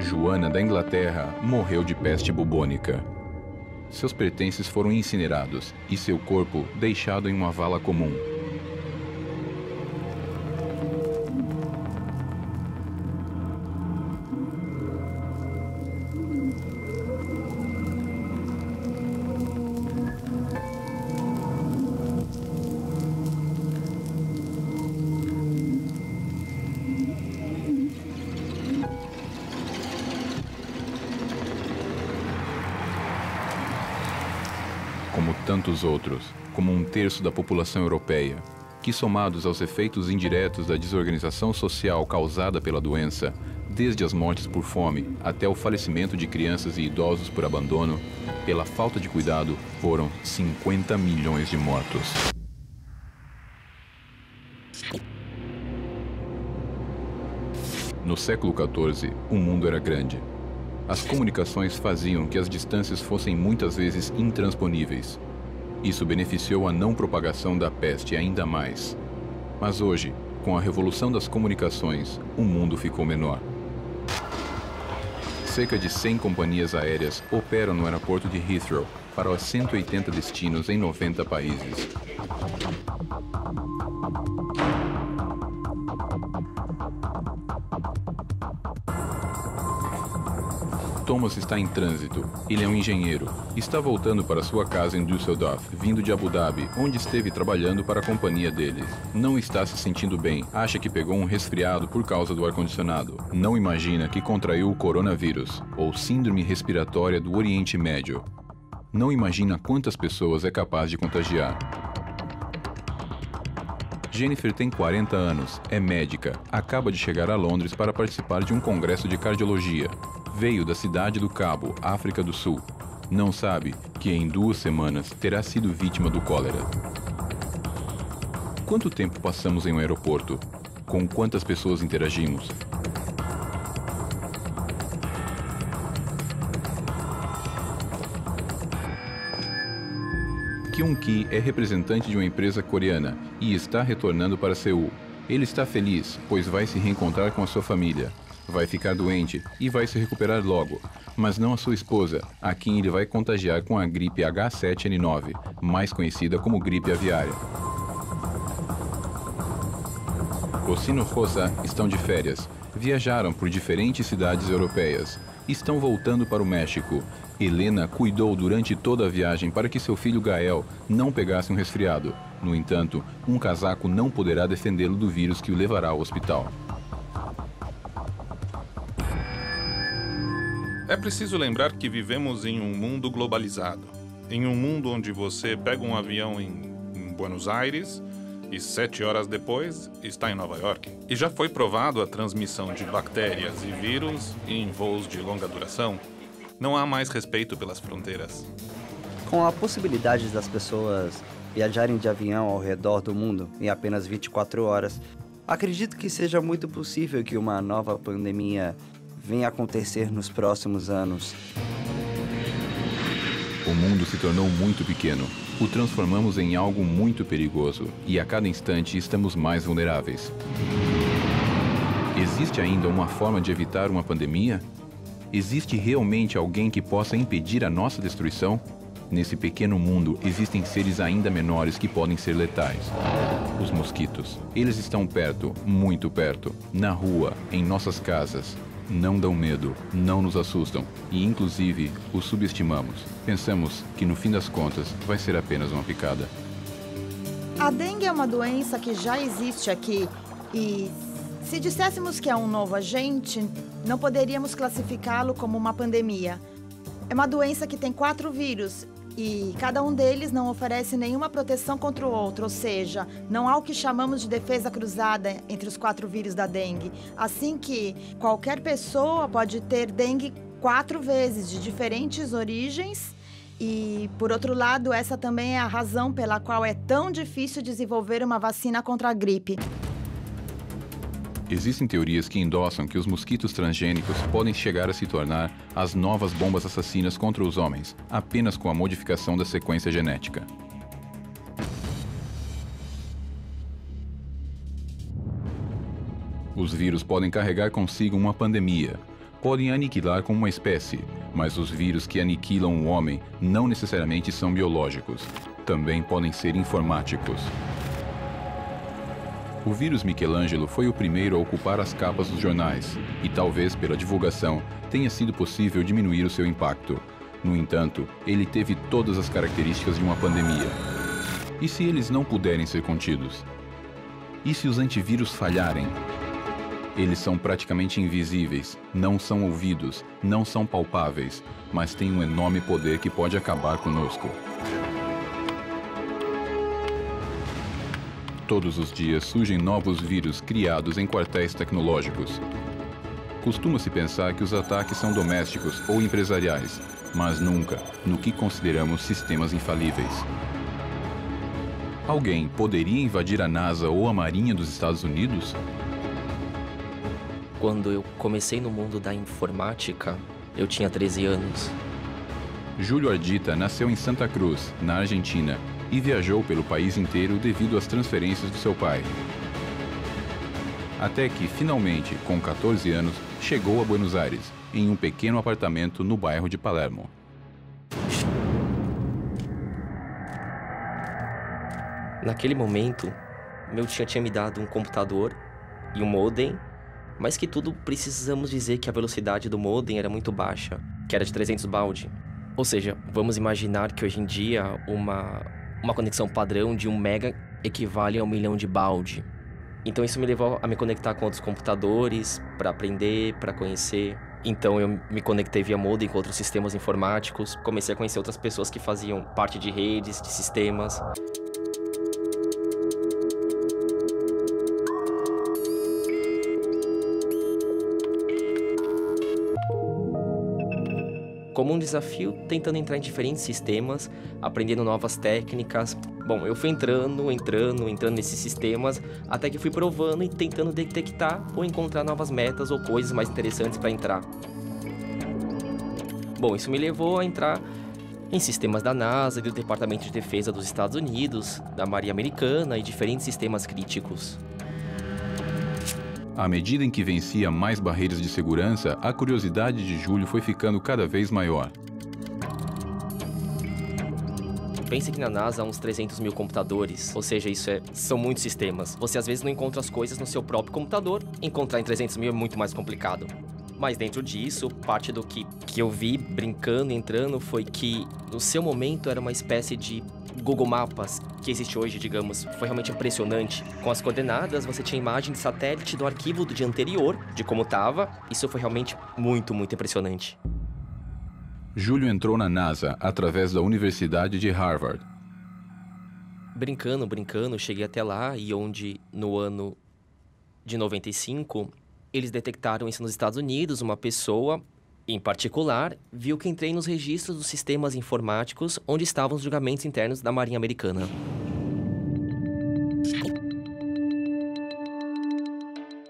Joana da Inglaterra morreu de peste bubônica. Seus pertences foram incinerados e seu corpo deixado em uma vala comum. Tantos outros, como um terço da população europeia, que, somados aos efeitos indiretos da desorganização social causada pela doença, desde as mortes por fome até o falecimento de crianças e idosos por abandono, pela falta de cuidado, foram 50 milhões de mortos. No século XIV, o mundo era grande. As comunicações faziam que as distâncias fossem muitas vezes intransponíveis. Isso beneficiou a não propagação da peste ainda mais. Mas hoje, com a revolução das comunicações, o mundo ficou menor. Cerca de 100 companhias aéreas operam no aeroporto de Heathrow para os 180 destinos em 90 países. Thomas está em trânsito. Ele é um engenheiro. Está voltando para sua casa em Düsseldorf, vindo de Abu Dhabi, onde esteve trabalhando para a companhia dele. Não está se sentindo bem. Acha que pegou um resfriado por causa do ar-condicionado. Não imagina que contraiu o coronavírus, ou síndrome respiratória do Oriente Médio. Não imagina quantas pessoas é capaz de contagiar. Jennifer tem 40 anos, é médica, acaba de chegar a Londres para participar de um congresso de cardiologia. Veio da cidade do Cabo, África do Sul. Não sabe que em duas semanas terá sido vítima do cólera. Quanto tempo passamos em um aeroporto? Com quantas pessoas interagimos? Kyung-ki é representante de uma empresa coreana e está retornando para Seul. Ele está feliz, pois vai se reencontrar com a sua família. Vai ficar doente e vai se recuperar logo, mas não a sua esposa, a quem ele vai contagiar com a gripe H7N9, mais conhecida como gripe aviária. Os Sinofosa estão de férias. Viajaram por diferentes cidades europeias. Estão voltando para o México. Helena cuidou durante toda a viagem para que seu filho Gael não pegasse um resfriado. No entanto, um casaco não poderá defendê-lo do vírus que o levará ao hospital. É preciso lembrar que vivemos em um mundo globalizado. Em um mundo onde você pega um avião em, em Buenos Aires e sete horas depois está em Nova York. E já foi provado a transmissão de bactérias e vírus em voos de longa duração. Não há mais respeito pelas fronteiras. Com a possibilidade das pessoas viajarem de avião ao redor do mundo em apenas 24 horas, acredito que seja muito possível que uma nova pandemia venha acontecer nos próximos anos. O mundo se tornou muito pequeno. O transformamos em algo muito perigoso e a cada instante estamos mais vulneráveis. Existe ainda uma forma de evitar uma pandemia? Existe realmente alguém que possa impedir a nossa destruição? Nesse pequeno mundo existem seres ainda menores que podem ser letais. Os mosquitos. Eles estão perto, muito perto, na rua, em nossas casas, não dão medo, não nos assustam e, inclusive, os subestimamos. Pensamos que, no fim das contas, vai ser apenas uma picada. A dengue é uma doença que já existe aqui e, se disséssemos que é um novo agente, não poderíamos classificá-lo como uma pandemia. É uma doença que tem quatro vírus e cada um deles não oferece nenhuma proteção contra o outro, ou seja, não há o que chamamos de defesa cruzada entre os quatro vírus da dengue. Assim que qualquer pessoa pode ter dengue quatro vezes de diferentes origens. E, por outro lado, essa também é a razão pela qual é tão difícil desenvolver uma vacina contra a gripe. Existem teorias que endossam que os mosquitos transgênicos podem chegar a se tornar as novas bombas assassinas contra os homens, apenas com a modificação da sequência genética. Os vírus podem carregar consigo uma pandemia. podem aniquilar como uma espécie, mas os vírus que aniquilam o homem não necessariamente são biológicos. Também podem ser informáticos. O vírus Michelangelo foi o primeiro a ocupar as capas dos jornais, e talvez pela divulgação tenha sido possível diminuir o seu impacto. No entanto, ele teve todas as características de uma pandemia. E se eles não puderem ser contidos? E se os antivírus falharem? Eles são praticamente invisíveis, não são ouvidos, não são palpáveis, mas têm um enorme poder que pode acabar conosco. Todos os dias surgem novos vírus criados em quartéis tecnológicos. Costuma-se pensar que os ataques são domésticos ou empresariais, mas nunca no que consideramos sistemas infalíveis. Alguém poderia invadir a NASA ou a Marinha dos Estados Unidos? Quando eu comecei no mundo da informática, eu tinha 13 anos. Júlio Ardita nasceu em Santa Cruz, na Argentina, e viajou pelo país inteiro devido às transferências do seu pai. Até que, finalmente, com 14 anos, chegou a Buenos Aires, em um pequeno apartamento no bairro de Palermo. Naquele momento, meu tio tinha me dado um computador e um modem, mas que tudo precisamos dizer que a velocidade do modem era muito baixa, que era de 300 baud. Ou seja, vamos imaginar que hoje em dia uma, uma conexão padrão de 1 mega equivale a um milhão de balde. Então isso me levou a me conectar com outros computadores para aprender, para conhecer. Então eu me conectei via modem com outros sistemas informáticos, comecei a conhecer outras pessoas que faziam parte de redes, de sistemas. Como um desafio, tentando entrar em diferentes sistemas, aprendendo novas técnicas. Bom, eu fui entrando, entrando, entrando nesses sistemas, até que fui provando e tentando detectar ou encontrar novas metas ou coisas mais interessantes para entrar. Bom, isso me levou a entrar em sistemas da NASA, do Departamento de Defesa dos Estados Unidos, da Marinha Americana e diferentes sistemas críticos. À medida em que vencia mais barreiras de segurança, a curiosidade de Júlio foi ficando cada vez maior. Pense que na NASA há uns 300 mil computadores, ou seja, isso é, são muitos sistemas. Você às vezes não encontra as coisas no seu próprio computador, encontrar em 300 mil é muito mais complicado. Mas dentro disso, parte do que, que eu vi brincando, entrando, foi que no seu momento era uma espécie de Google Mapas que existe hoje, digamos, foi realmente impressionante. Com as coordenadas, você tinha imagem de satélite do arquivo do dia anterior, de como estava. Isso foi realmente muito, muito impressionante. Júlio entrou na NASA através da Universidade de Harvard. Brincando, brincando, cheguei até lá e onde no ano de 95 eles detectaram isso nos Estados Unidos, uma pessoa em particular, viu que entrei nos registros dos sistemas informáticos onde estavam os julgamentos internos da Marinha Americana.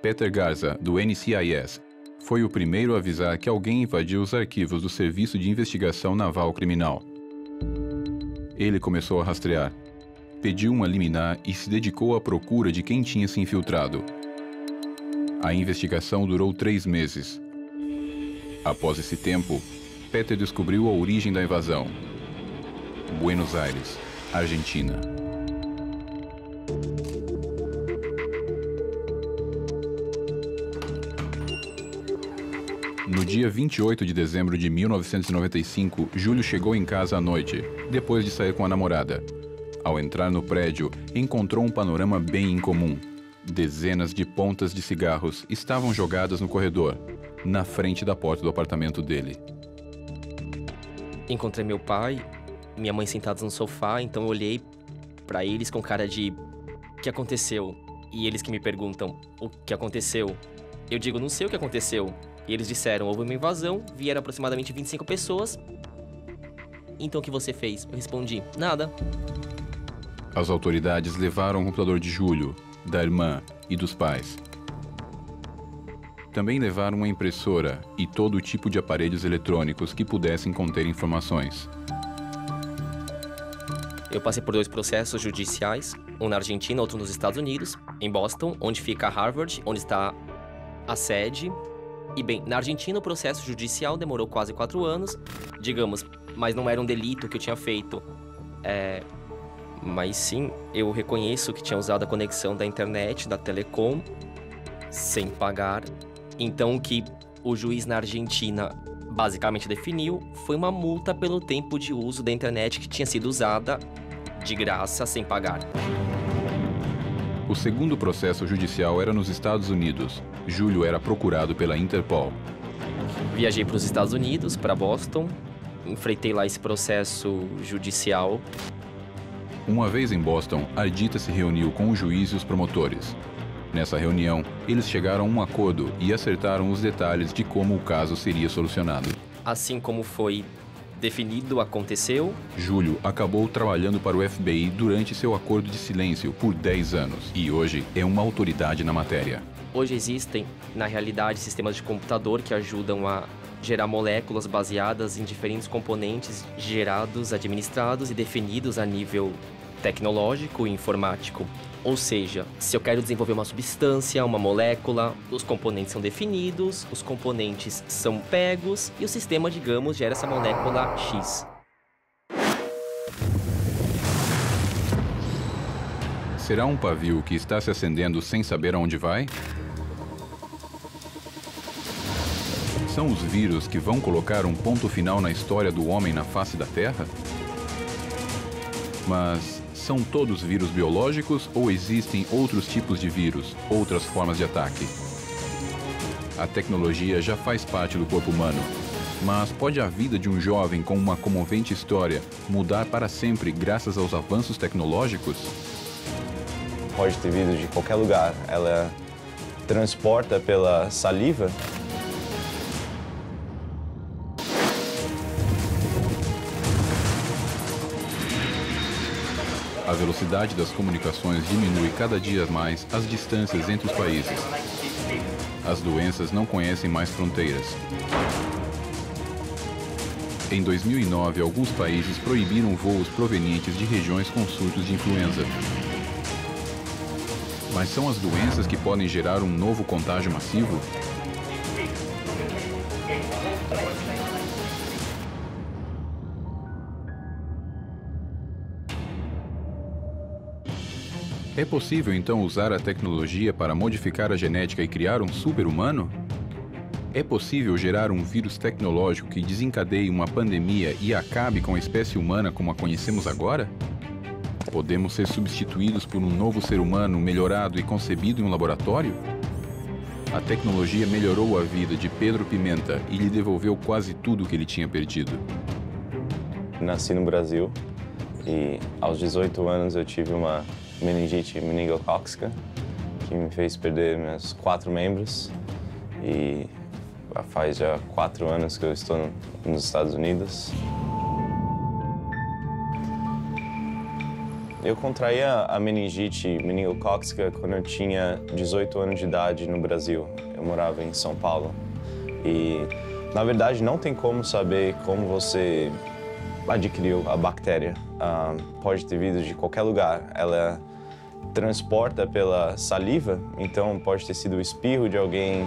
Peter Garza, do NCIS, foi o primeiro a avisar que alguém invadiu os arquivos do Serviço de Investigação Naval Criminal. Ele começou a rastrear, pediu uma liminar e se dedicou à procura de quem tinha se infiltrado. A investigação durou três meses. Após esse tempo, Peter descobriu a origem da invasão. Buenos Aires, Argentina. No dia 28 de dezembro de 1995, Júlio chegou em casa à noite, depois de sair com a namorada. Ao entrar no prédio, encontrou um panorama bem incomum. Dezenas de pontas de cigarros estavam jogadas no corredor, na frente da porta do apartamento dele. Encontrei meu pai, minha mãe sentados no sofá, então eu olhei para eles com cara de o que aconteceu? E eles que me perguntam o que aconteceu. Eu digo, não sei o que aconteceu. E eles disseram, houve uma invasão, vieram aproximadamente 25 pessoas. Então o que você fez? Eu respondi, nada. As autoridades levaram o computador de Júlio, da irmã e dos pais. Também levaram uma impressora e todo tipo de aparelhos eletrônicos que pudessem conter informações. Eu passei por dois processos judiciais, um na Argentina, outro nos Estados Unidos, em Boston, onde fica Harvard, onde está a sede. E bem, na Argentina o processo judicial demorou quase quatro anos, digamos, mas não era um delito que eu tinha feito. É, mas sim, eu reconheço que tinha usado a conexão da internet, da telecom, sem pagar. Então o que o juiz na Argentina basicamente definiu foi uma multa pelo tempo de uso da internet que tinha sido usada de graça, sem pagar. O segundo processo judicial era nos Estados Unidos. Júlio era procurado pela Interpol. Viajei para os Estados Unidos, para Boston, enfrentei lá esse processo judicial. Uma vez em Boston, Ardita se reuniu com o juiz e os promotores. Nessa reunião, eles chegaram a um acordo e acertaram os detalhes de como o caso seria solucionado. Assim como foi definido aconteceu. Júlio acabou trabalhando para o FBI durante seu acordo de silêncio por 10 anos e hoje é uma autoridade na matéria. Hoje existem, na realidade, sistemas de computador que ajudam a gerar moléculas baseadas em diferentes componentes gerados, administrados e definidos a nível tecnológico e informático. Ou seja, se eu quero desenvolver uma substância, uma molécula, os componentes são definidos, os componentes são pegos e o sistema, digamos, gera essa molécula X. Será um pavio que está se acendendo sem saber aonde vai? São os vírus que vão colocar um ponto final na história do homem na face da Terra? Mas são todos vírus biológicos ou existem outros tipos de vírus, outras formas de ataque? A tecnologia já faz parte do corpo humano, mas pode a vida de um jovem com uma comovente história mudar para sempre graças aos avanços tecnológicos? Pode ter vindo de qualquer lugar. Ela transporta pela saliva velocidade das comunicações diminui cada dia mais as distâncias entre os países. As doenças não conhecem mais fronteiras. Em 2009, alguns países proibiram voos provenientes de regiões com surtos de influenza. Mas são as doenças que podem gerar um novo contágio massivo? É possível então usar a tecnologia para modificar a genética e criar um super-humano? É possível gerar um vírus tecnológico que desencadeie uma pandemia e acabe com a espécie humana como a conhecemos agora? Podemos ser substituídos por um novo ser humano melhorado e concebido em um laboratório? A tecnologia melhorou a vida de Pedro Pimenta e lhe devolveu quase tudo que ele tinha perdido. Nasci no Brasil e aos 18 anos eu tive uma meningite meningocócica, que me fez perder meus quatro membros. E faz já quatro anos que eu estou nos Estados Unidos. Eu contraí a meningite meningocócica quando eu tinha 18 anos de idade no Brasil. Eu morava em São Paulo. E, na verdade, não tem como saber como você adquiriu a bactéria. Uh, pode ter vindo de qualquer lugar. Ela transporta pela saliva, então pode ter sido o espirro de alguém.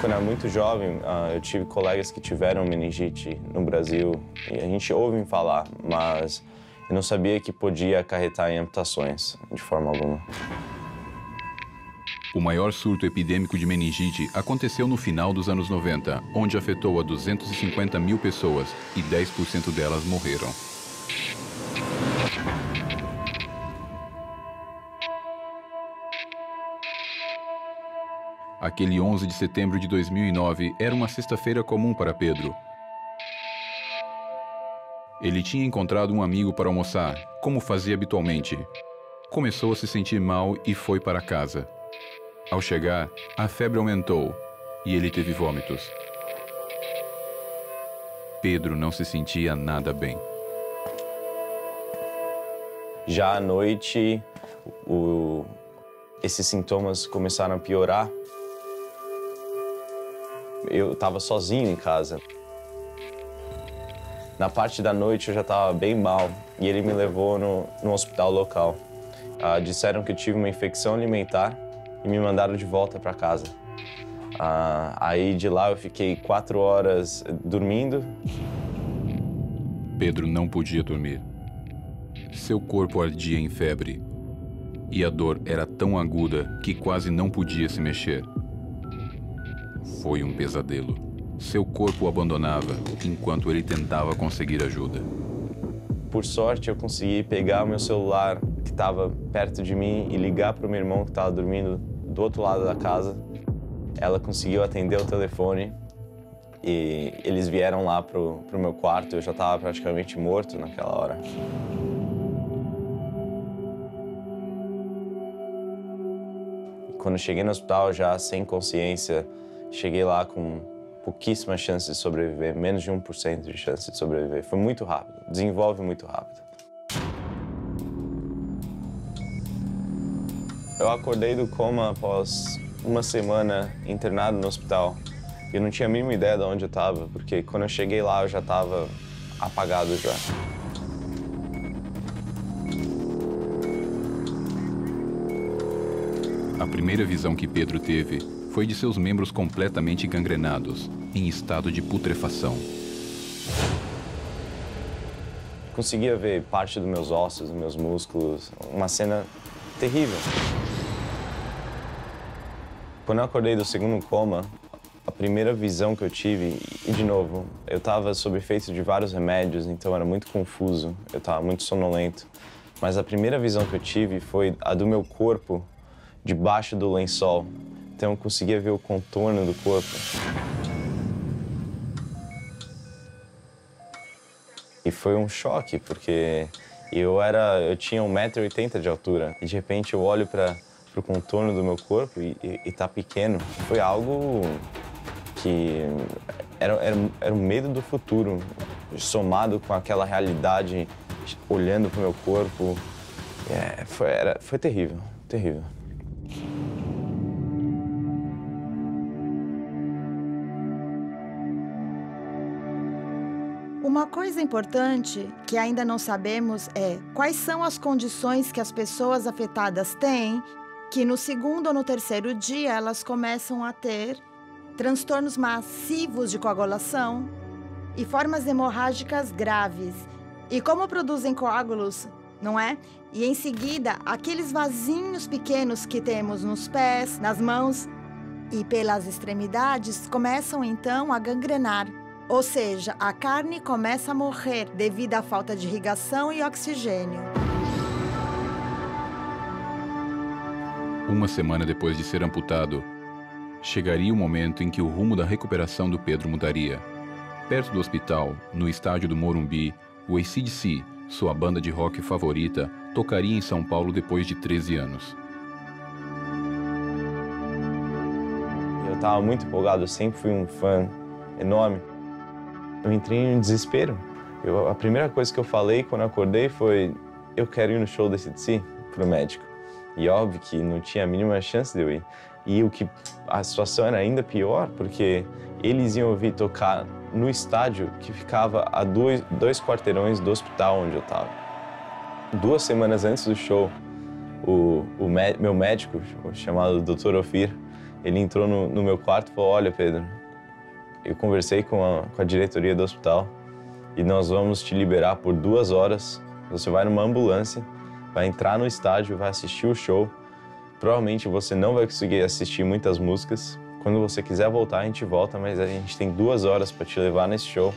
Quando eu era muito jovem, uh, eu tive colegas que tiveram meningite no Brasil e a gente ouve falar, mas eu não sabia que podia acarretar em amputações de forma alguma. O maior surto epidêmico de meningite aconteceu no final dos anos 90, onde afetou a 250 mil pessoas e 10% delas morreram. Aquele 11 de setembro de 2009 era uma sexta-feira comum para Pedro. Ele tinha encontrado um amigo para almoçar, como fazia habitualmente. Começou a se sentir mal e foi para casa. Ao chegar, a febre aumentou e ele teve vômitos. Pedro não se sentia nada bem. Já à noite, o... esses sintomas começaram a piorar eu estava sozinho em casa. Na parte da noite eu já estava bem mal e ele me levou no, no hospital local. Ah, disseram que eu tive uma infecção alimentar e me mandaram de volta para casa. Ah, aí de lá eu fiquei quatro horas dormindo. Pedro não podia dormir. Seu corpo ardia em febre e a dor era tão aguda que quase não podia se mexer. Foi um pesadelo. Seu corpo o abandonava enquanto ele tentava conseguir ajuda. Por sorte, eu consegui pegar o meu celular que estava perto de mim e ligar para o meu irmão que estava dormindo do outro lado da casa. Ela conseguiu atender o telefone e eles vieram lá pro, pro meu quarto. Eu já estava praticamente morto naquela hora. Quando cheguei no hospital, já sem consciência, cheguei lá com pouquíssimas chances de sobreviver, menos de 1% de chance de sobreviver. Foi muito rápido, desenvolve muito rápido. Eu acordei do coma após uma semana internado no hospital. Eu não tinha a mínima ideia de onde eu estava, porque quando eu cheguei lá eu já estava apagado já. A primeira visão que Pedro teve foi de seus membros completamente gangrenados, em estado de putrefação. Conseguia ver parte dos meus ossos, dos meus músculos, uma cena terrível. Quando eu acordei do segundo coma, a primeira visão que eu tive, e de novo, eu estava sob efeito de vários remédios, então era muito confuso, eu estava muito sonolento. Mas a primeira visão que eu tive foi a do meu corpo debaixo do lençol. Então eu conseguia ver o contorno do corpo. E foi um choque, porque eu era, eu tinha 1,80m de altura e de repente eu olho para o contorno do meu corpo e, e, e tá pequeno. Foi algo que era, era, era o medo do futuro, somado com aquela realidade olhando para o meu corpo. É, foi, era, foi terrível, terrível. Uma coisa importante que ainda não sabemos é quais são as condições que as pessoas afetadas têm que no segundo ou no terceiro dia elas começam a ter transtornos massivos de coagulação e formas hemorrágicas graves. E como produzem coágulos, não é? E em seguida, aqueles vasinhos pequenos que temos nos pés, nas mãos e pelas extremidades começam então a gangrenar. Ou seja, a carne começa a morrer devido à falta de irrigação e oxigênio. Uma semana depois de ser amputado, chegaria o momento em que o rumo da recuperação do Pedro mudaria. Perto do hospital, no estádio do Morumbi, o ACDC, sua banda de rock favorita, tocaria em São Paulo depois de 13 anos. Eu estava muito empolgado, eu sempre fui um fã enorme eu entrei em desespero. Eu, a primeira coisa que eu falei quando eu acordei foi: eu quero ir no show da CDC pro médico. E óbvio que não tinha a mínima chance de eu ir. E o que a situação era ainda pior, porque eles iam ouvir tocar no estádio que ficava a dois, dois quarteirões do hospital onde eu estava. Duas semanas antes do show, o, o meu médico, chamado Dr. Ofir, ele entrou no, no meu quarto e falou: Olha, Pedro, eu conversei com a, com a diretoria do hospital e nós vamos te liberar por duas horas. Você vai numa ambulância, vai entrar no estádio, vai assistir o show. Provavelmente você não vai conseguir assistir muitas músicas. Quando você quiser voltar, a gente volta, mas a gente tem duas horas para te levar nesse show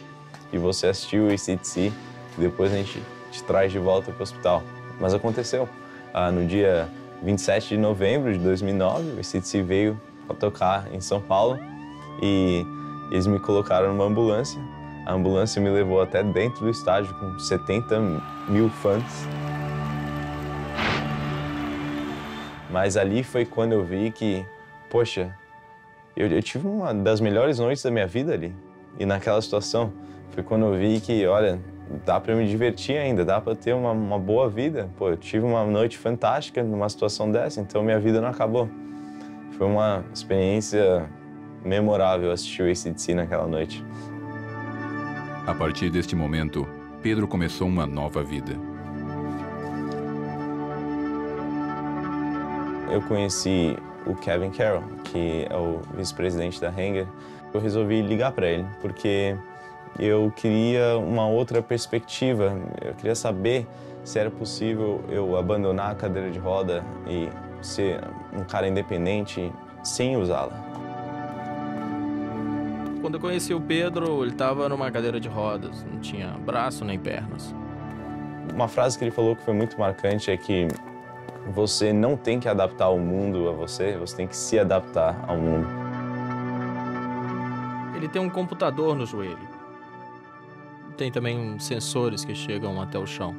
e você assistir o ACDC e depois a gente te traz de volta para o hospital. Mas aconteceu. Ah, no dia 27 de novembro de 2009, o ACDC veio para tocar em São Paulo e eles me colocaram numa ambulância. A ambulância me levou até dentro do estádio com 70 mil fãs. Mas ali foi quando eu vi que, poxa, eu, eu, tive uma das melhores noites da minha vida ali. E naquela situação foi quando eu vi que, olha, dá para me divertir ainda, dá para ter uma, uma, boa vida. Pô, eu tive uma noite fantástica numa situação dessa, então minha vida não acabou. Foi uma experiência memorável assistir o ACDC naquela noite. A partir deste momento, Pedro começou uma nova vida. Eu conheci o Kevin Carroll, que é o vice-presidente da Hanger. Eu resolvi ligar para ele porque eu queria uma outra perspectiva. Eu queria saber se era possível eu abandonar a cadeira de roda e ser um cara independente sem usá-la. Quando eu conheci o Pedro, ele estava numa cadeira de rodas, não tinha braço nem pernas. Uma frase que ele falou que foi muito marcante é que você não tem que adaptar o mundo a você, você tem que se adaptar ao mundo. Ele tem um computador no joelho. Tem também sensores que chegam até o chão.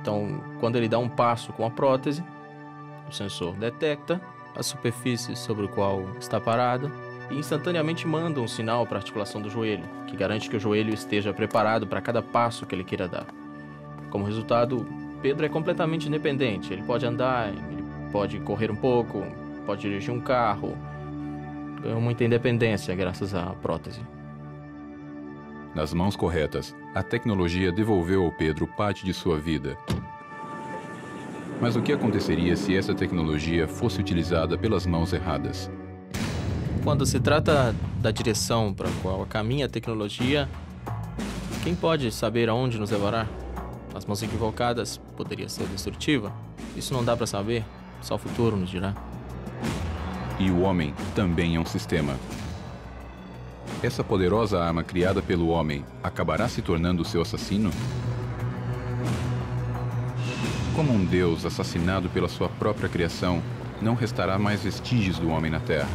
Então, quando ele dá um passo com a prótese, o sensor detecta a superfície sobre o qual está parado e instantaneamente manda um sinal para a articulação do joelho, que garante que o joelho esteja preparado para cada passo que ele queira dar. Como resultado, Pedro é completamente independente. Ele pode andar, ele pode correr um pouco, pode dirigir um carro. Ganhou muita independência graças à prótese. Nas mãos corretas, a tecnologia devolveu ao Pedro parte de sua vida. Mas o que aconteceria se essa tecnologia fosse utilizada pelas mãos erradas? Quando se trata da direção para a qual caminha a tecnologia, quem pode saber aonde nos levará? As mãos equivocadas poderia ser destrutiva? Isso não dá para saber, só o futuro nos dirá. E o homem também é um sistema. Essa poderosa arma criada pelo homem acabará se tornando seu assassino? Como um deus assassinado pela sua própria criação, não restará mais vestígios do homem na Terra.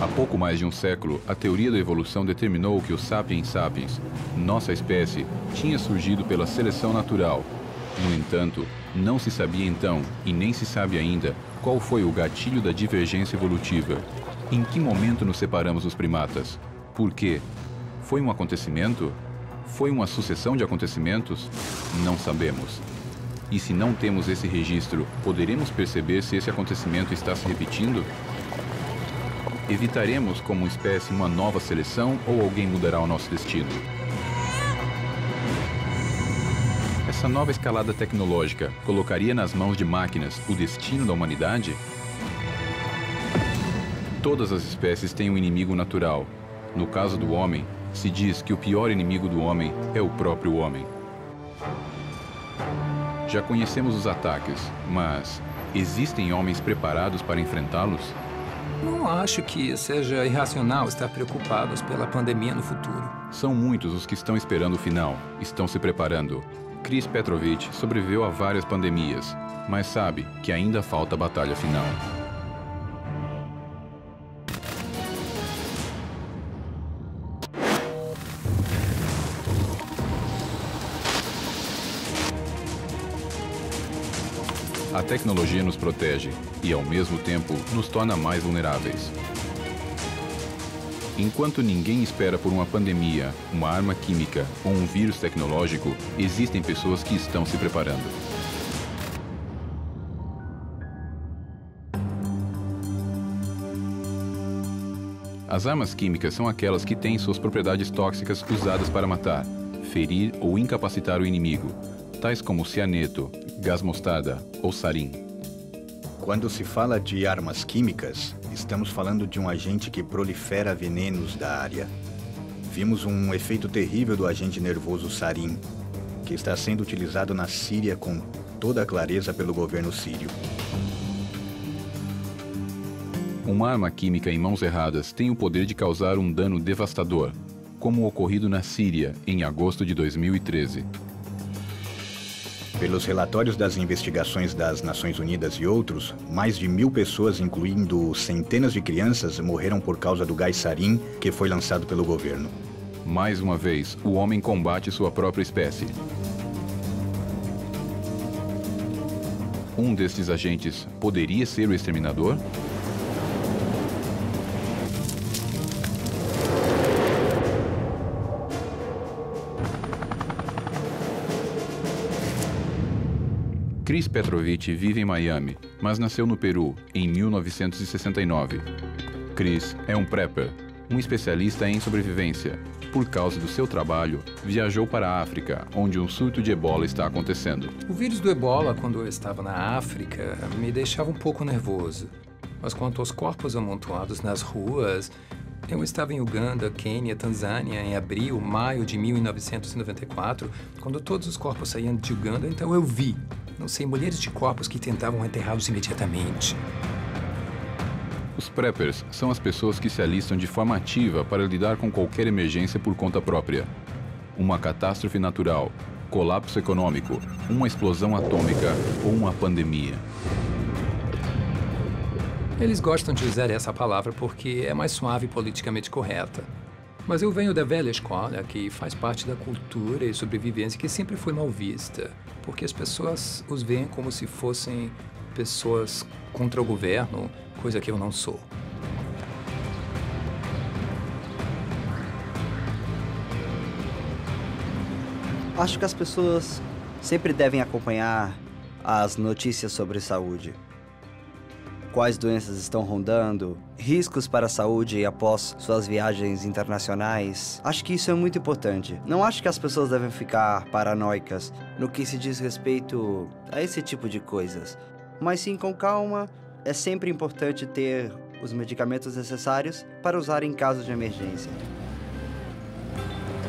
Há pouco mais de um século, a teoria da evolução determinou que o Sapiens sapiens, nossa espécie, tinha surgido pela seleção natural. No entanto, não se sabia então, e nem se sabe ainda, qual foi o gatilho da divergência evolutiva. Em que momento nos separamos dos primatas? Por quê? Foi um acontecimento? Foi uma sucessão de acontecimentos? Não sabemos. E se não temos esse registro, poderemos perceber se esse acontecimento está se repetindo? Evitaremos como espécie uma nova seleção ou alguém mudará o nosso destino? Essa nova escalada tecnológica colocaria nas mãos de máquinas o destino da humanidade? Todas as espécies têm um inimigo natural. No caso do homem, se diz que o pior inimigo do homem é o próprio homem. Já conhecemos os ataques, mas existem homens preparados para enfrentá-los? Não acho que seja irracional estar preocupados pela pandemia no futuro. São muitos os que estão esperando o final, estão se preparando. Chris Petrovich sobreviveu a várias pandemias, mas sabe que ainda falta a batalha final. A tecnologia nos protege e, ao mesmo tempo, nos torna mais vulneráveis. Enquanto ninguém espera por uma pandemia, uma arma química ou um vírus tecnológico, existem pessoas que estão se preparando. As armas químicas são aquelas que têm suas propriedades tóxicas usadas para matar, ferir ou incapacitar o inimigo, tais como cianeto, gás mostarda ou sarin. Quando se fala de armas químicas, estamos falando de um agente que prolifera venenos da área. Vimos um efeito terrível do agente nervoso sarin, que está sendo utilizado na Síria com toda a clareza pelo governo sírio. Uma arma química em mãos erradas tem o poder de causar um dano devastador, como o ocorrido na Síria em agosto de 2013. Pelos relatórios das investigações das Nações Unidas e outros, mais de mil pessoas, incluindo centenas de crianças, morreram por causa do gás sarin que foi lançado pelo governo. Mais uma vez, o homem combate sua própria espécie. Um destes agentes poderia ser o exterminador? Chris Petrovich vive em Miami, mas nasceu no Peru em 1969. Chris é um prepper, um especialista em sobrevivência. Por causa do seu trabalho, viajou para a África, onde um surto de ebola está acontecendo. O vírus do ebola, quando eu estava na África, me deixava um pouco nervoso. Mas quanto aos corpos amontoados nas ruas, eu estava em Uganda, Quênia, Tanzânia em abril, maio de 1994, quando todos os corpos saíam de Uganda, então eu vi, não sei, mulheres de corpos que tentavam enterrá-los imediatamente. Os preppers são as pessoas que se alistam de forma ativa para lidar com qualquer emergência por conta própria. Uma catástrofe natural, colapso econômico, uma explosão atômica ou uma pandemia. Eles gostam de usar essa palavra porque é mais suave e politicamente correta. Mas eu venho da velha escola, que faz parte da cultura e sobrevivência que sempre foi mal vista, porque as pessoas os veem como se fossem pessoas contra o governo, coisa que eu não sou. Acho que as pessoas sempre devem acompanhar as notícias sobre saúde. Quais doenças estão rondando, riscos para a saúde após suas viagens internacionais. Acho que isso é muito importante. Não acho que as pessoas devem ficar paranoicas no que se diz respeito a esse tipo de coisas, mas sim com calma. É sempre importante ter os medicamentos necessários para usar em caso de emergência.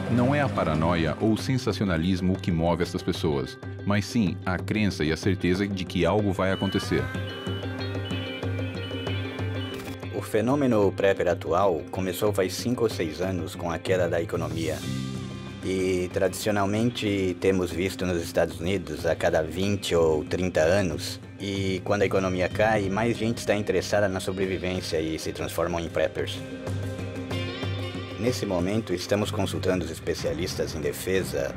Não é a paranoia ou o sensacionalismo o que move essas pessoas, mas sim a crença e a certeza de que algo vai acontecer. O fenômeno prepper atual começou faz 5 ou 6 anos com a queda da economia. E tradicionalmente temos visto nos Estados Unidos a cada 20 ou 30 anos. E quando a economia cai, mais gente está interessada na sobrevivência e se transformam em preppers. Nesse momento, estamos consultando os especialistas em defesa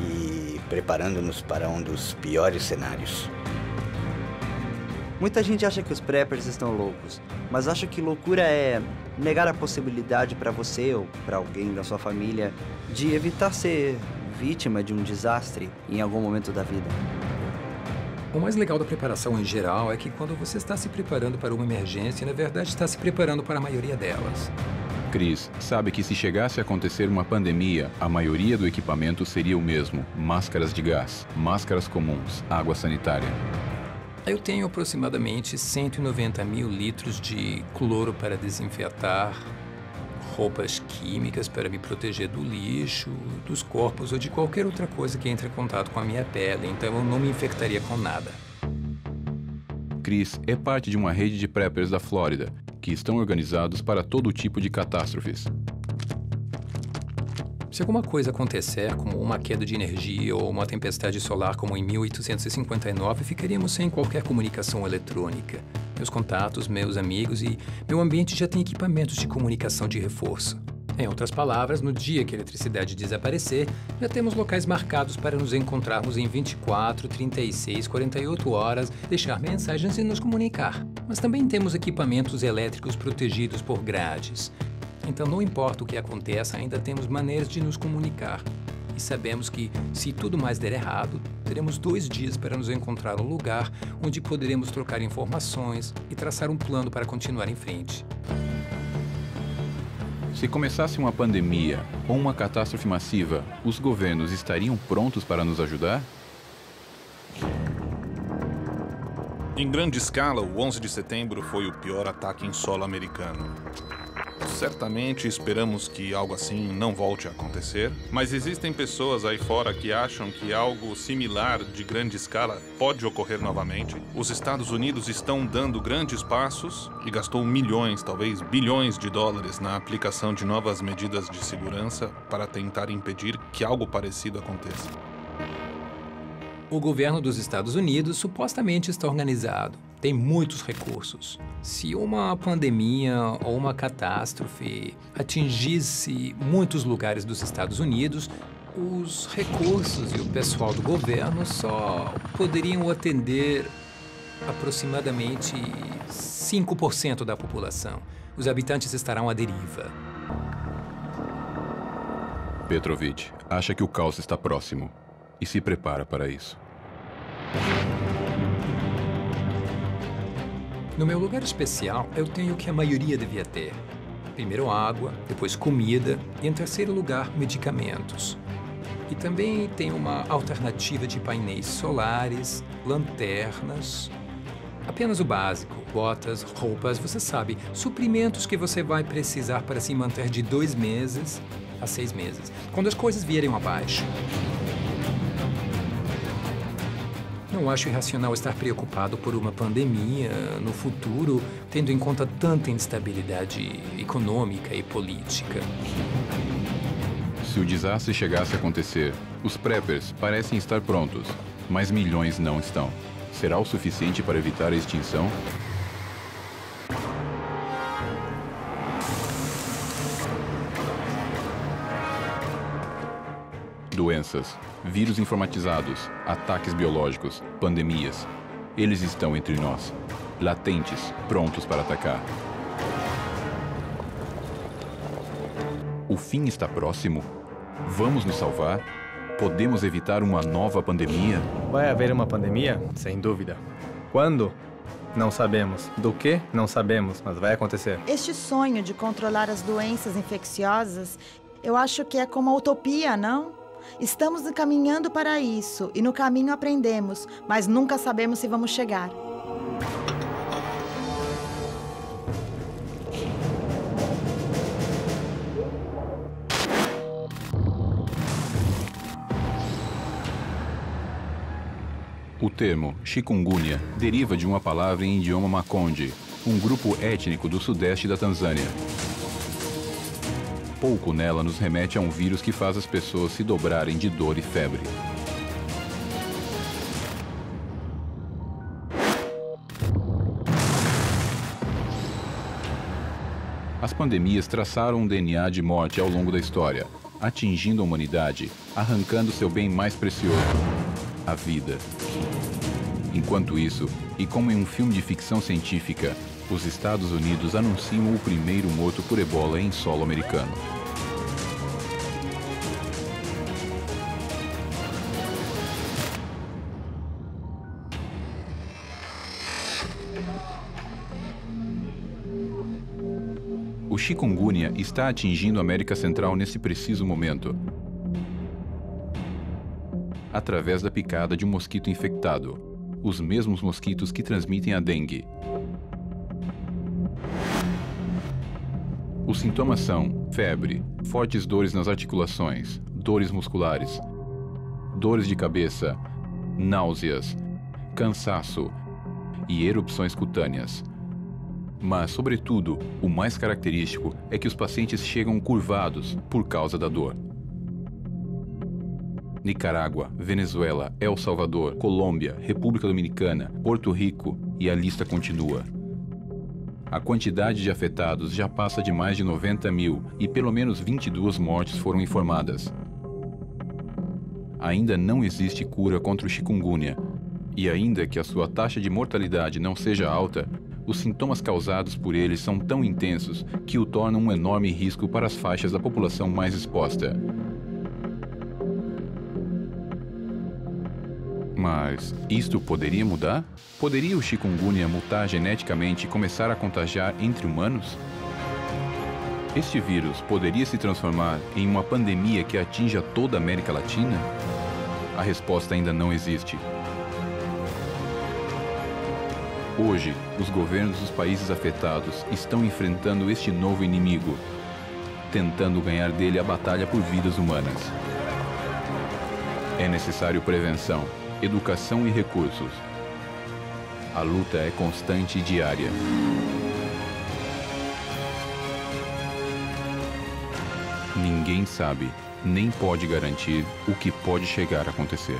e preparando-nos para um dos piores cenários. Muita gente acha que os preppers estão loucos, mas acho que loucura é negar a possibilidade para você ou para alguém da sua família de evitar ser vítima de um desastre em algum momento da vida. O mais legal da preparação em geral é que quando você está se preparando para uma emergência, na verdade está se preparando para a maioria delas. Cris sabe que se chegasse a acontecer uma pandemia, a maioria do equipamento seria o mesmo: máscaras de gás, máscaras comuns, água sanitária. Eu tenho aproximadamente 190 mil litros de cloro para desinfetar, roupas químicas para me proteger do lixo, dos corpos ou de qualquer outra coisa que entre em contato com a minha pele, então eu não me infectaria com nada. Chris é parte de uma rede de preppers da Flórida, que estão organizados para todo tipo de catástrofes. Se alguma coisa acontecer, como uma queda de energia ou uma tempestade solar como em 1859, ficaríamos sem qualquer comunicação eletrônica. Meus contatos, meus amigos e meu ambiente já têm equipamentos de comunicação de reforço. Em outras palavras, no dia que a eletricidade desaparecer, já temos locais marcados para nos encontrarmos em 24, 36, 48 horas, deixar mensagens e nos comunicar. Mas também temos equipamentos elétricos protegidos por grades. Então, não importa o que aconteça, ainda temos maneiras de nos comunicar. E sabemos que, se tudo mais der errado, teremos dois dias para nos encontrar um lugar onde poderemos trocar informações e traçar um plano para continuar em frente. Se começasse uma pandemia ou uma catástrofe massiva, os governos estariam prontos para nos ajudar? Em grande escala, o 11 de setembro foi o pior ataque em solo americano. Certamente esperamos que algo assim não volte a acontecer, mas existem pessoas aí fora que acham que algo similar de grande escala pode ocorrer novamente. Os Estados Unidos estão dando grandes passos e gastou milhões, talvez bilhões de dólares na aplicação de novas medidas de segurança para tentar impedir que algo parecido aconteça. O governo dos Estados Unidos supostamente está organizado, tem muitos recursos. Se uma pandemia ou uma catástrofe atingisse muitos lugares dos Estados Unidos, os recursos e o pessoal do governo só poderiam atender aproximadamente 5% da população. Os habitantes estarão à deriva. Petrovich acha que o caos está próximo e se prepara para isso. No meu lugar especial, eu tenho o que a maioria devia ter. Primeiro água, depois comida e, em terceiro lugar, medicamentos. E também tem uma alternativa de painéis solares, lanternas Apenas o básico: botas, roupas, você sabe, suprimentos que você vai precisar para se manter de dois meses a seis meses, quando as coisas vierem abaixo. Não acho irracional estar preocupado por uma pandemia no futuro, tendo em conta tanta instabilidade econômica e política. Se o desastre chegasse a acontecer, os preppers parecem estar prontos, mas milhões não estão. Será o suficiente para evitar a extinção? Doenças, vírus informatizados, ataques biológicos, pandemias. Eles estão entre nós, latentes, prontos para atacar. O fim está próximo? Vamos nos salvar? Podemos evitar uma nova pandemia? Vai haver uma pandemia? Sem dúvida. Quando? Não sabemos. Do que? Não sabemos, mas vai acontecer. Este sonho de controlar as doenças infecciosas, eu acho que é como a utopia, não? Estamos caminhando para isso e no caminho aprendemos, mas nunca sabemos se vamos chegar. O termo chikungunya deriva de uma palavra em idioma Makonde, um grupo étnico do sudeste da Tanzânia. Pouco nela nos remete a um vírus que faz as pessoas se dobrarem de dor e febre. As pandemias traçaram um DNA de morte ao longo da história, atingindo a humanidade, arrancando seu bem mais precioso, a vida. Enquanto isso, e como em um filme de ficção científica, os Estados Unidos anunciam o primeiro morto por ebola em solo americano. O chikungunya está atingindo a América Central nesse preciso momento. Através da picada de um mosquito infectado, os mesmos mosquitos que transmitem a dengue. Os sintomas são febre, fortes dores nas articulações, dores musculares, dores de cabeça, náuseas, cansaço e erupções cutâneas. Mas, sobretudo, o mais característico é que os pacientes chegam curvados por causa da dor. Nicarágua, Venezuela, El Salvador, Colômbia, República Dominicana, Porto Rico e a lista continua. A quantidade de afetados já passa de mais de 90 mil e pelo menos 22 mortes foram informadas. Ainda não existe cura contra o chikungunya, e ainda que a sua taxa de mortalidade não seja alta, os sintomas causados por ele são tão intensos que o tornam um enorme risco para as faixas da população mais exposta. Mas isto poderia mudar? Poderia o chikungunya mutar geneticamente e começar a contagiar entre humanos? Este vírus poderia se transformar em uma pandemia que atinja toda a América Latina? A resposta ainda não existe. Hoje, os governos dos países afetados estão enfrentando este novo inimigo, tentando ganhar dele a batalha por vidas humanas. É necessário prevenção, educação e recursos. A luta é constante e diária. Ninguém sabe, nem pode garantir o que pode chegar a acontecer.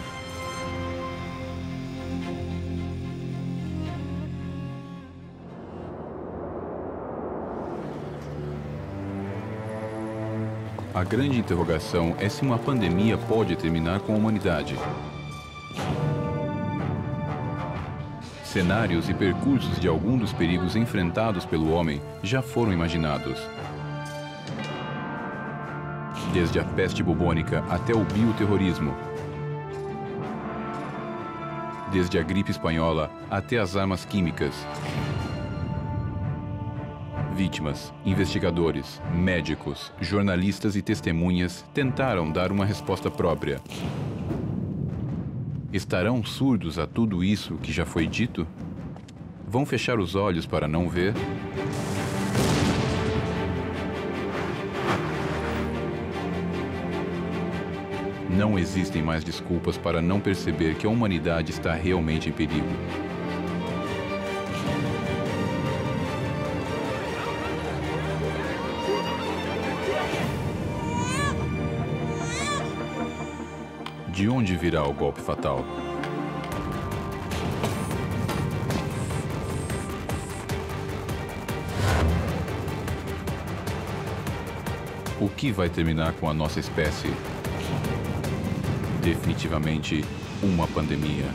A grande interrogação é se uma pandemia pode terminar com a humanidade. Cenários e percursos de algum dos perigos enfrentados pelo homem já foram imaginados. Desde a peste bubônica até o bioterrorismo. Desde a gripe espanhola até as armas químicas. Vítimas, investigadores, médicos, jornalistas e testemunhas tentaram dar uma resposta própria. Estarão surdos a tudo isso que já foi dito? Vão fechar os olhos para não ver? Não existem mais desculpas para não perceber que a humanidade está realmente em perigo. De onde virá o golpe fatal? O que vai terminar com a nossa espécie? Definitivamente uma pandemia.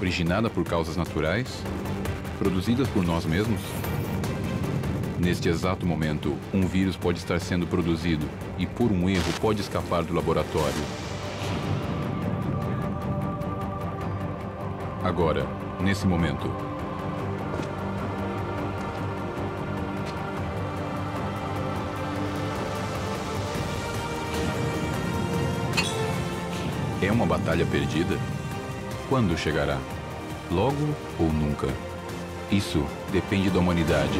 Originada por causas naturais? Produzidas por nós mesmos? Neste exato momento, um vírus pode estar sendo produzido e, por um erro, pode escapar do laboratório. Agora, nesse momento, É uma batalha perdida? Quando chegará? Logo ou nunca? Isso depende da humanidade.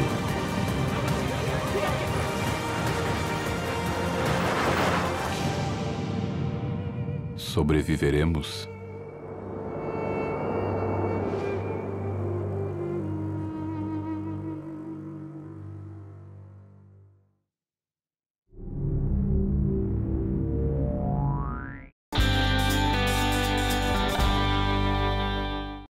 Sobreviveremos?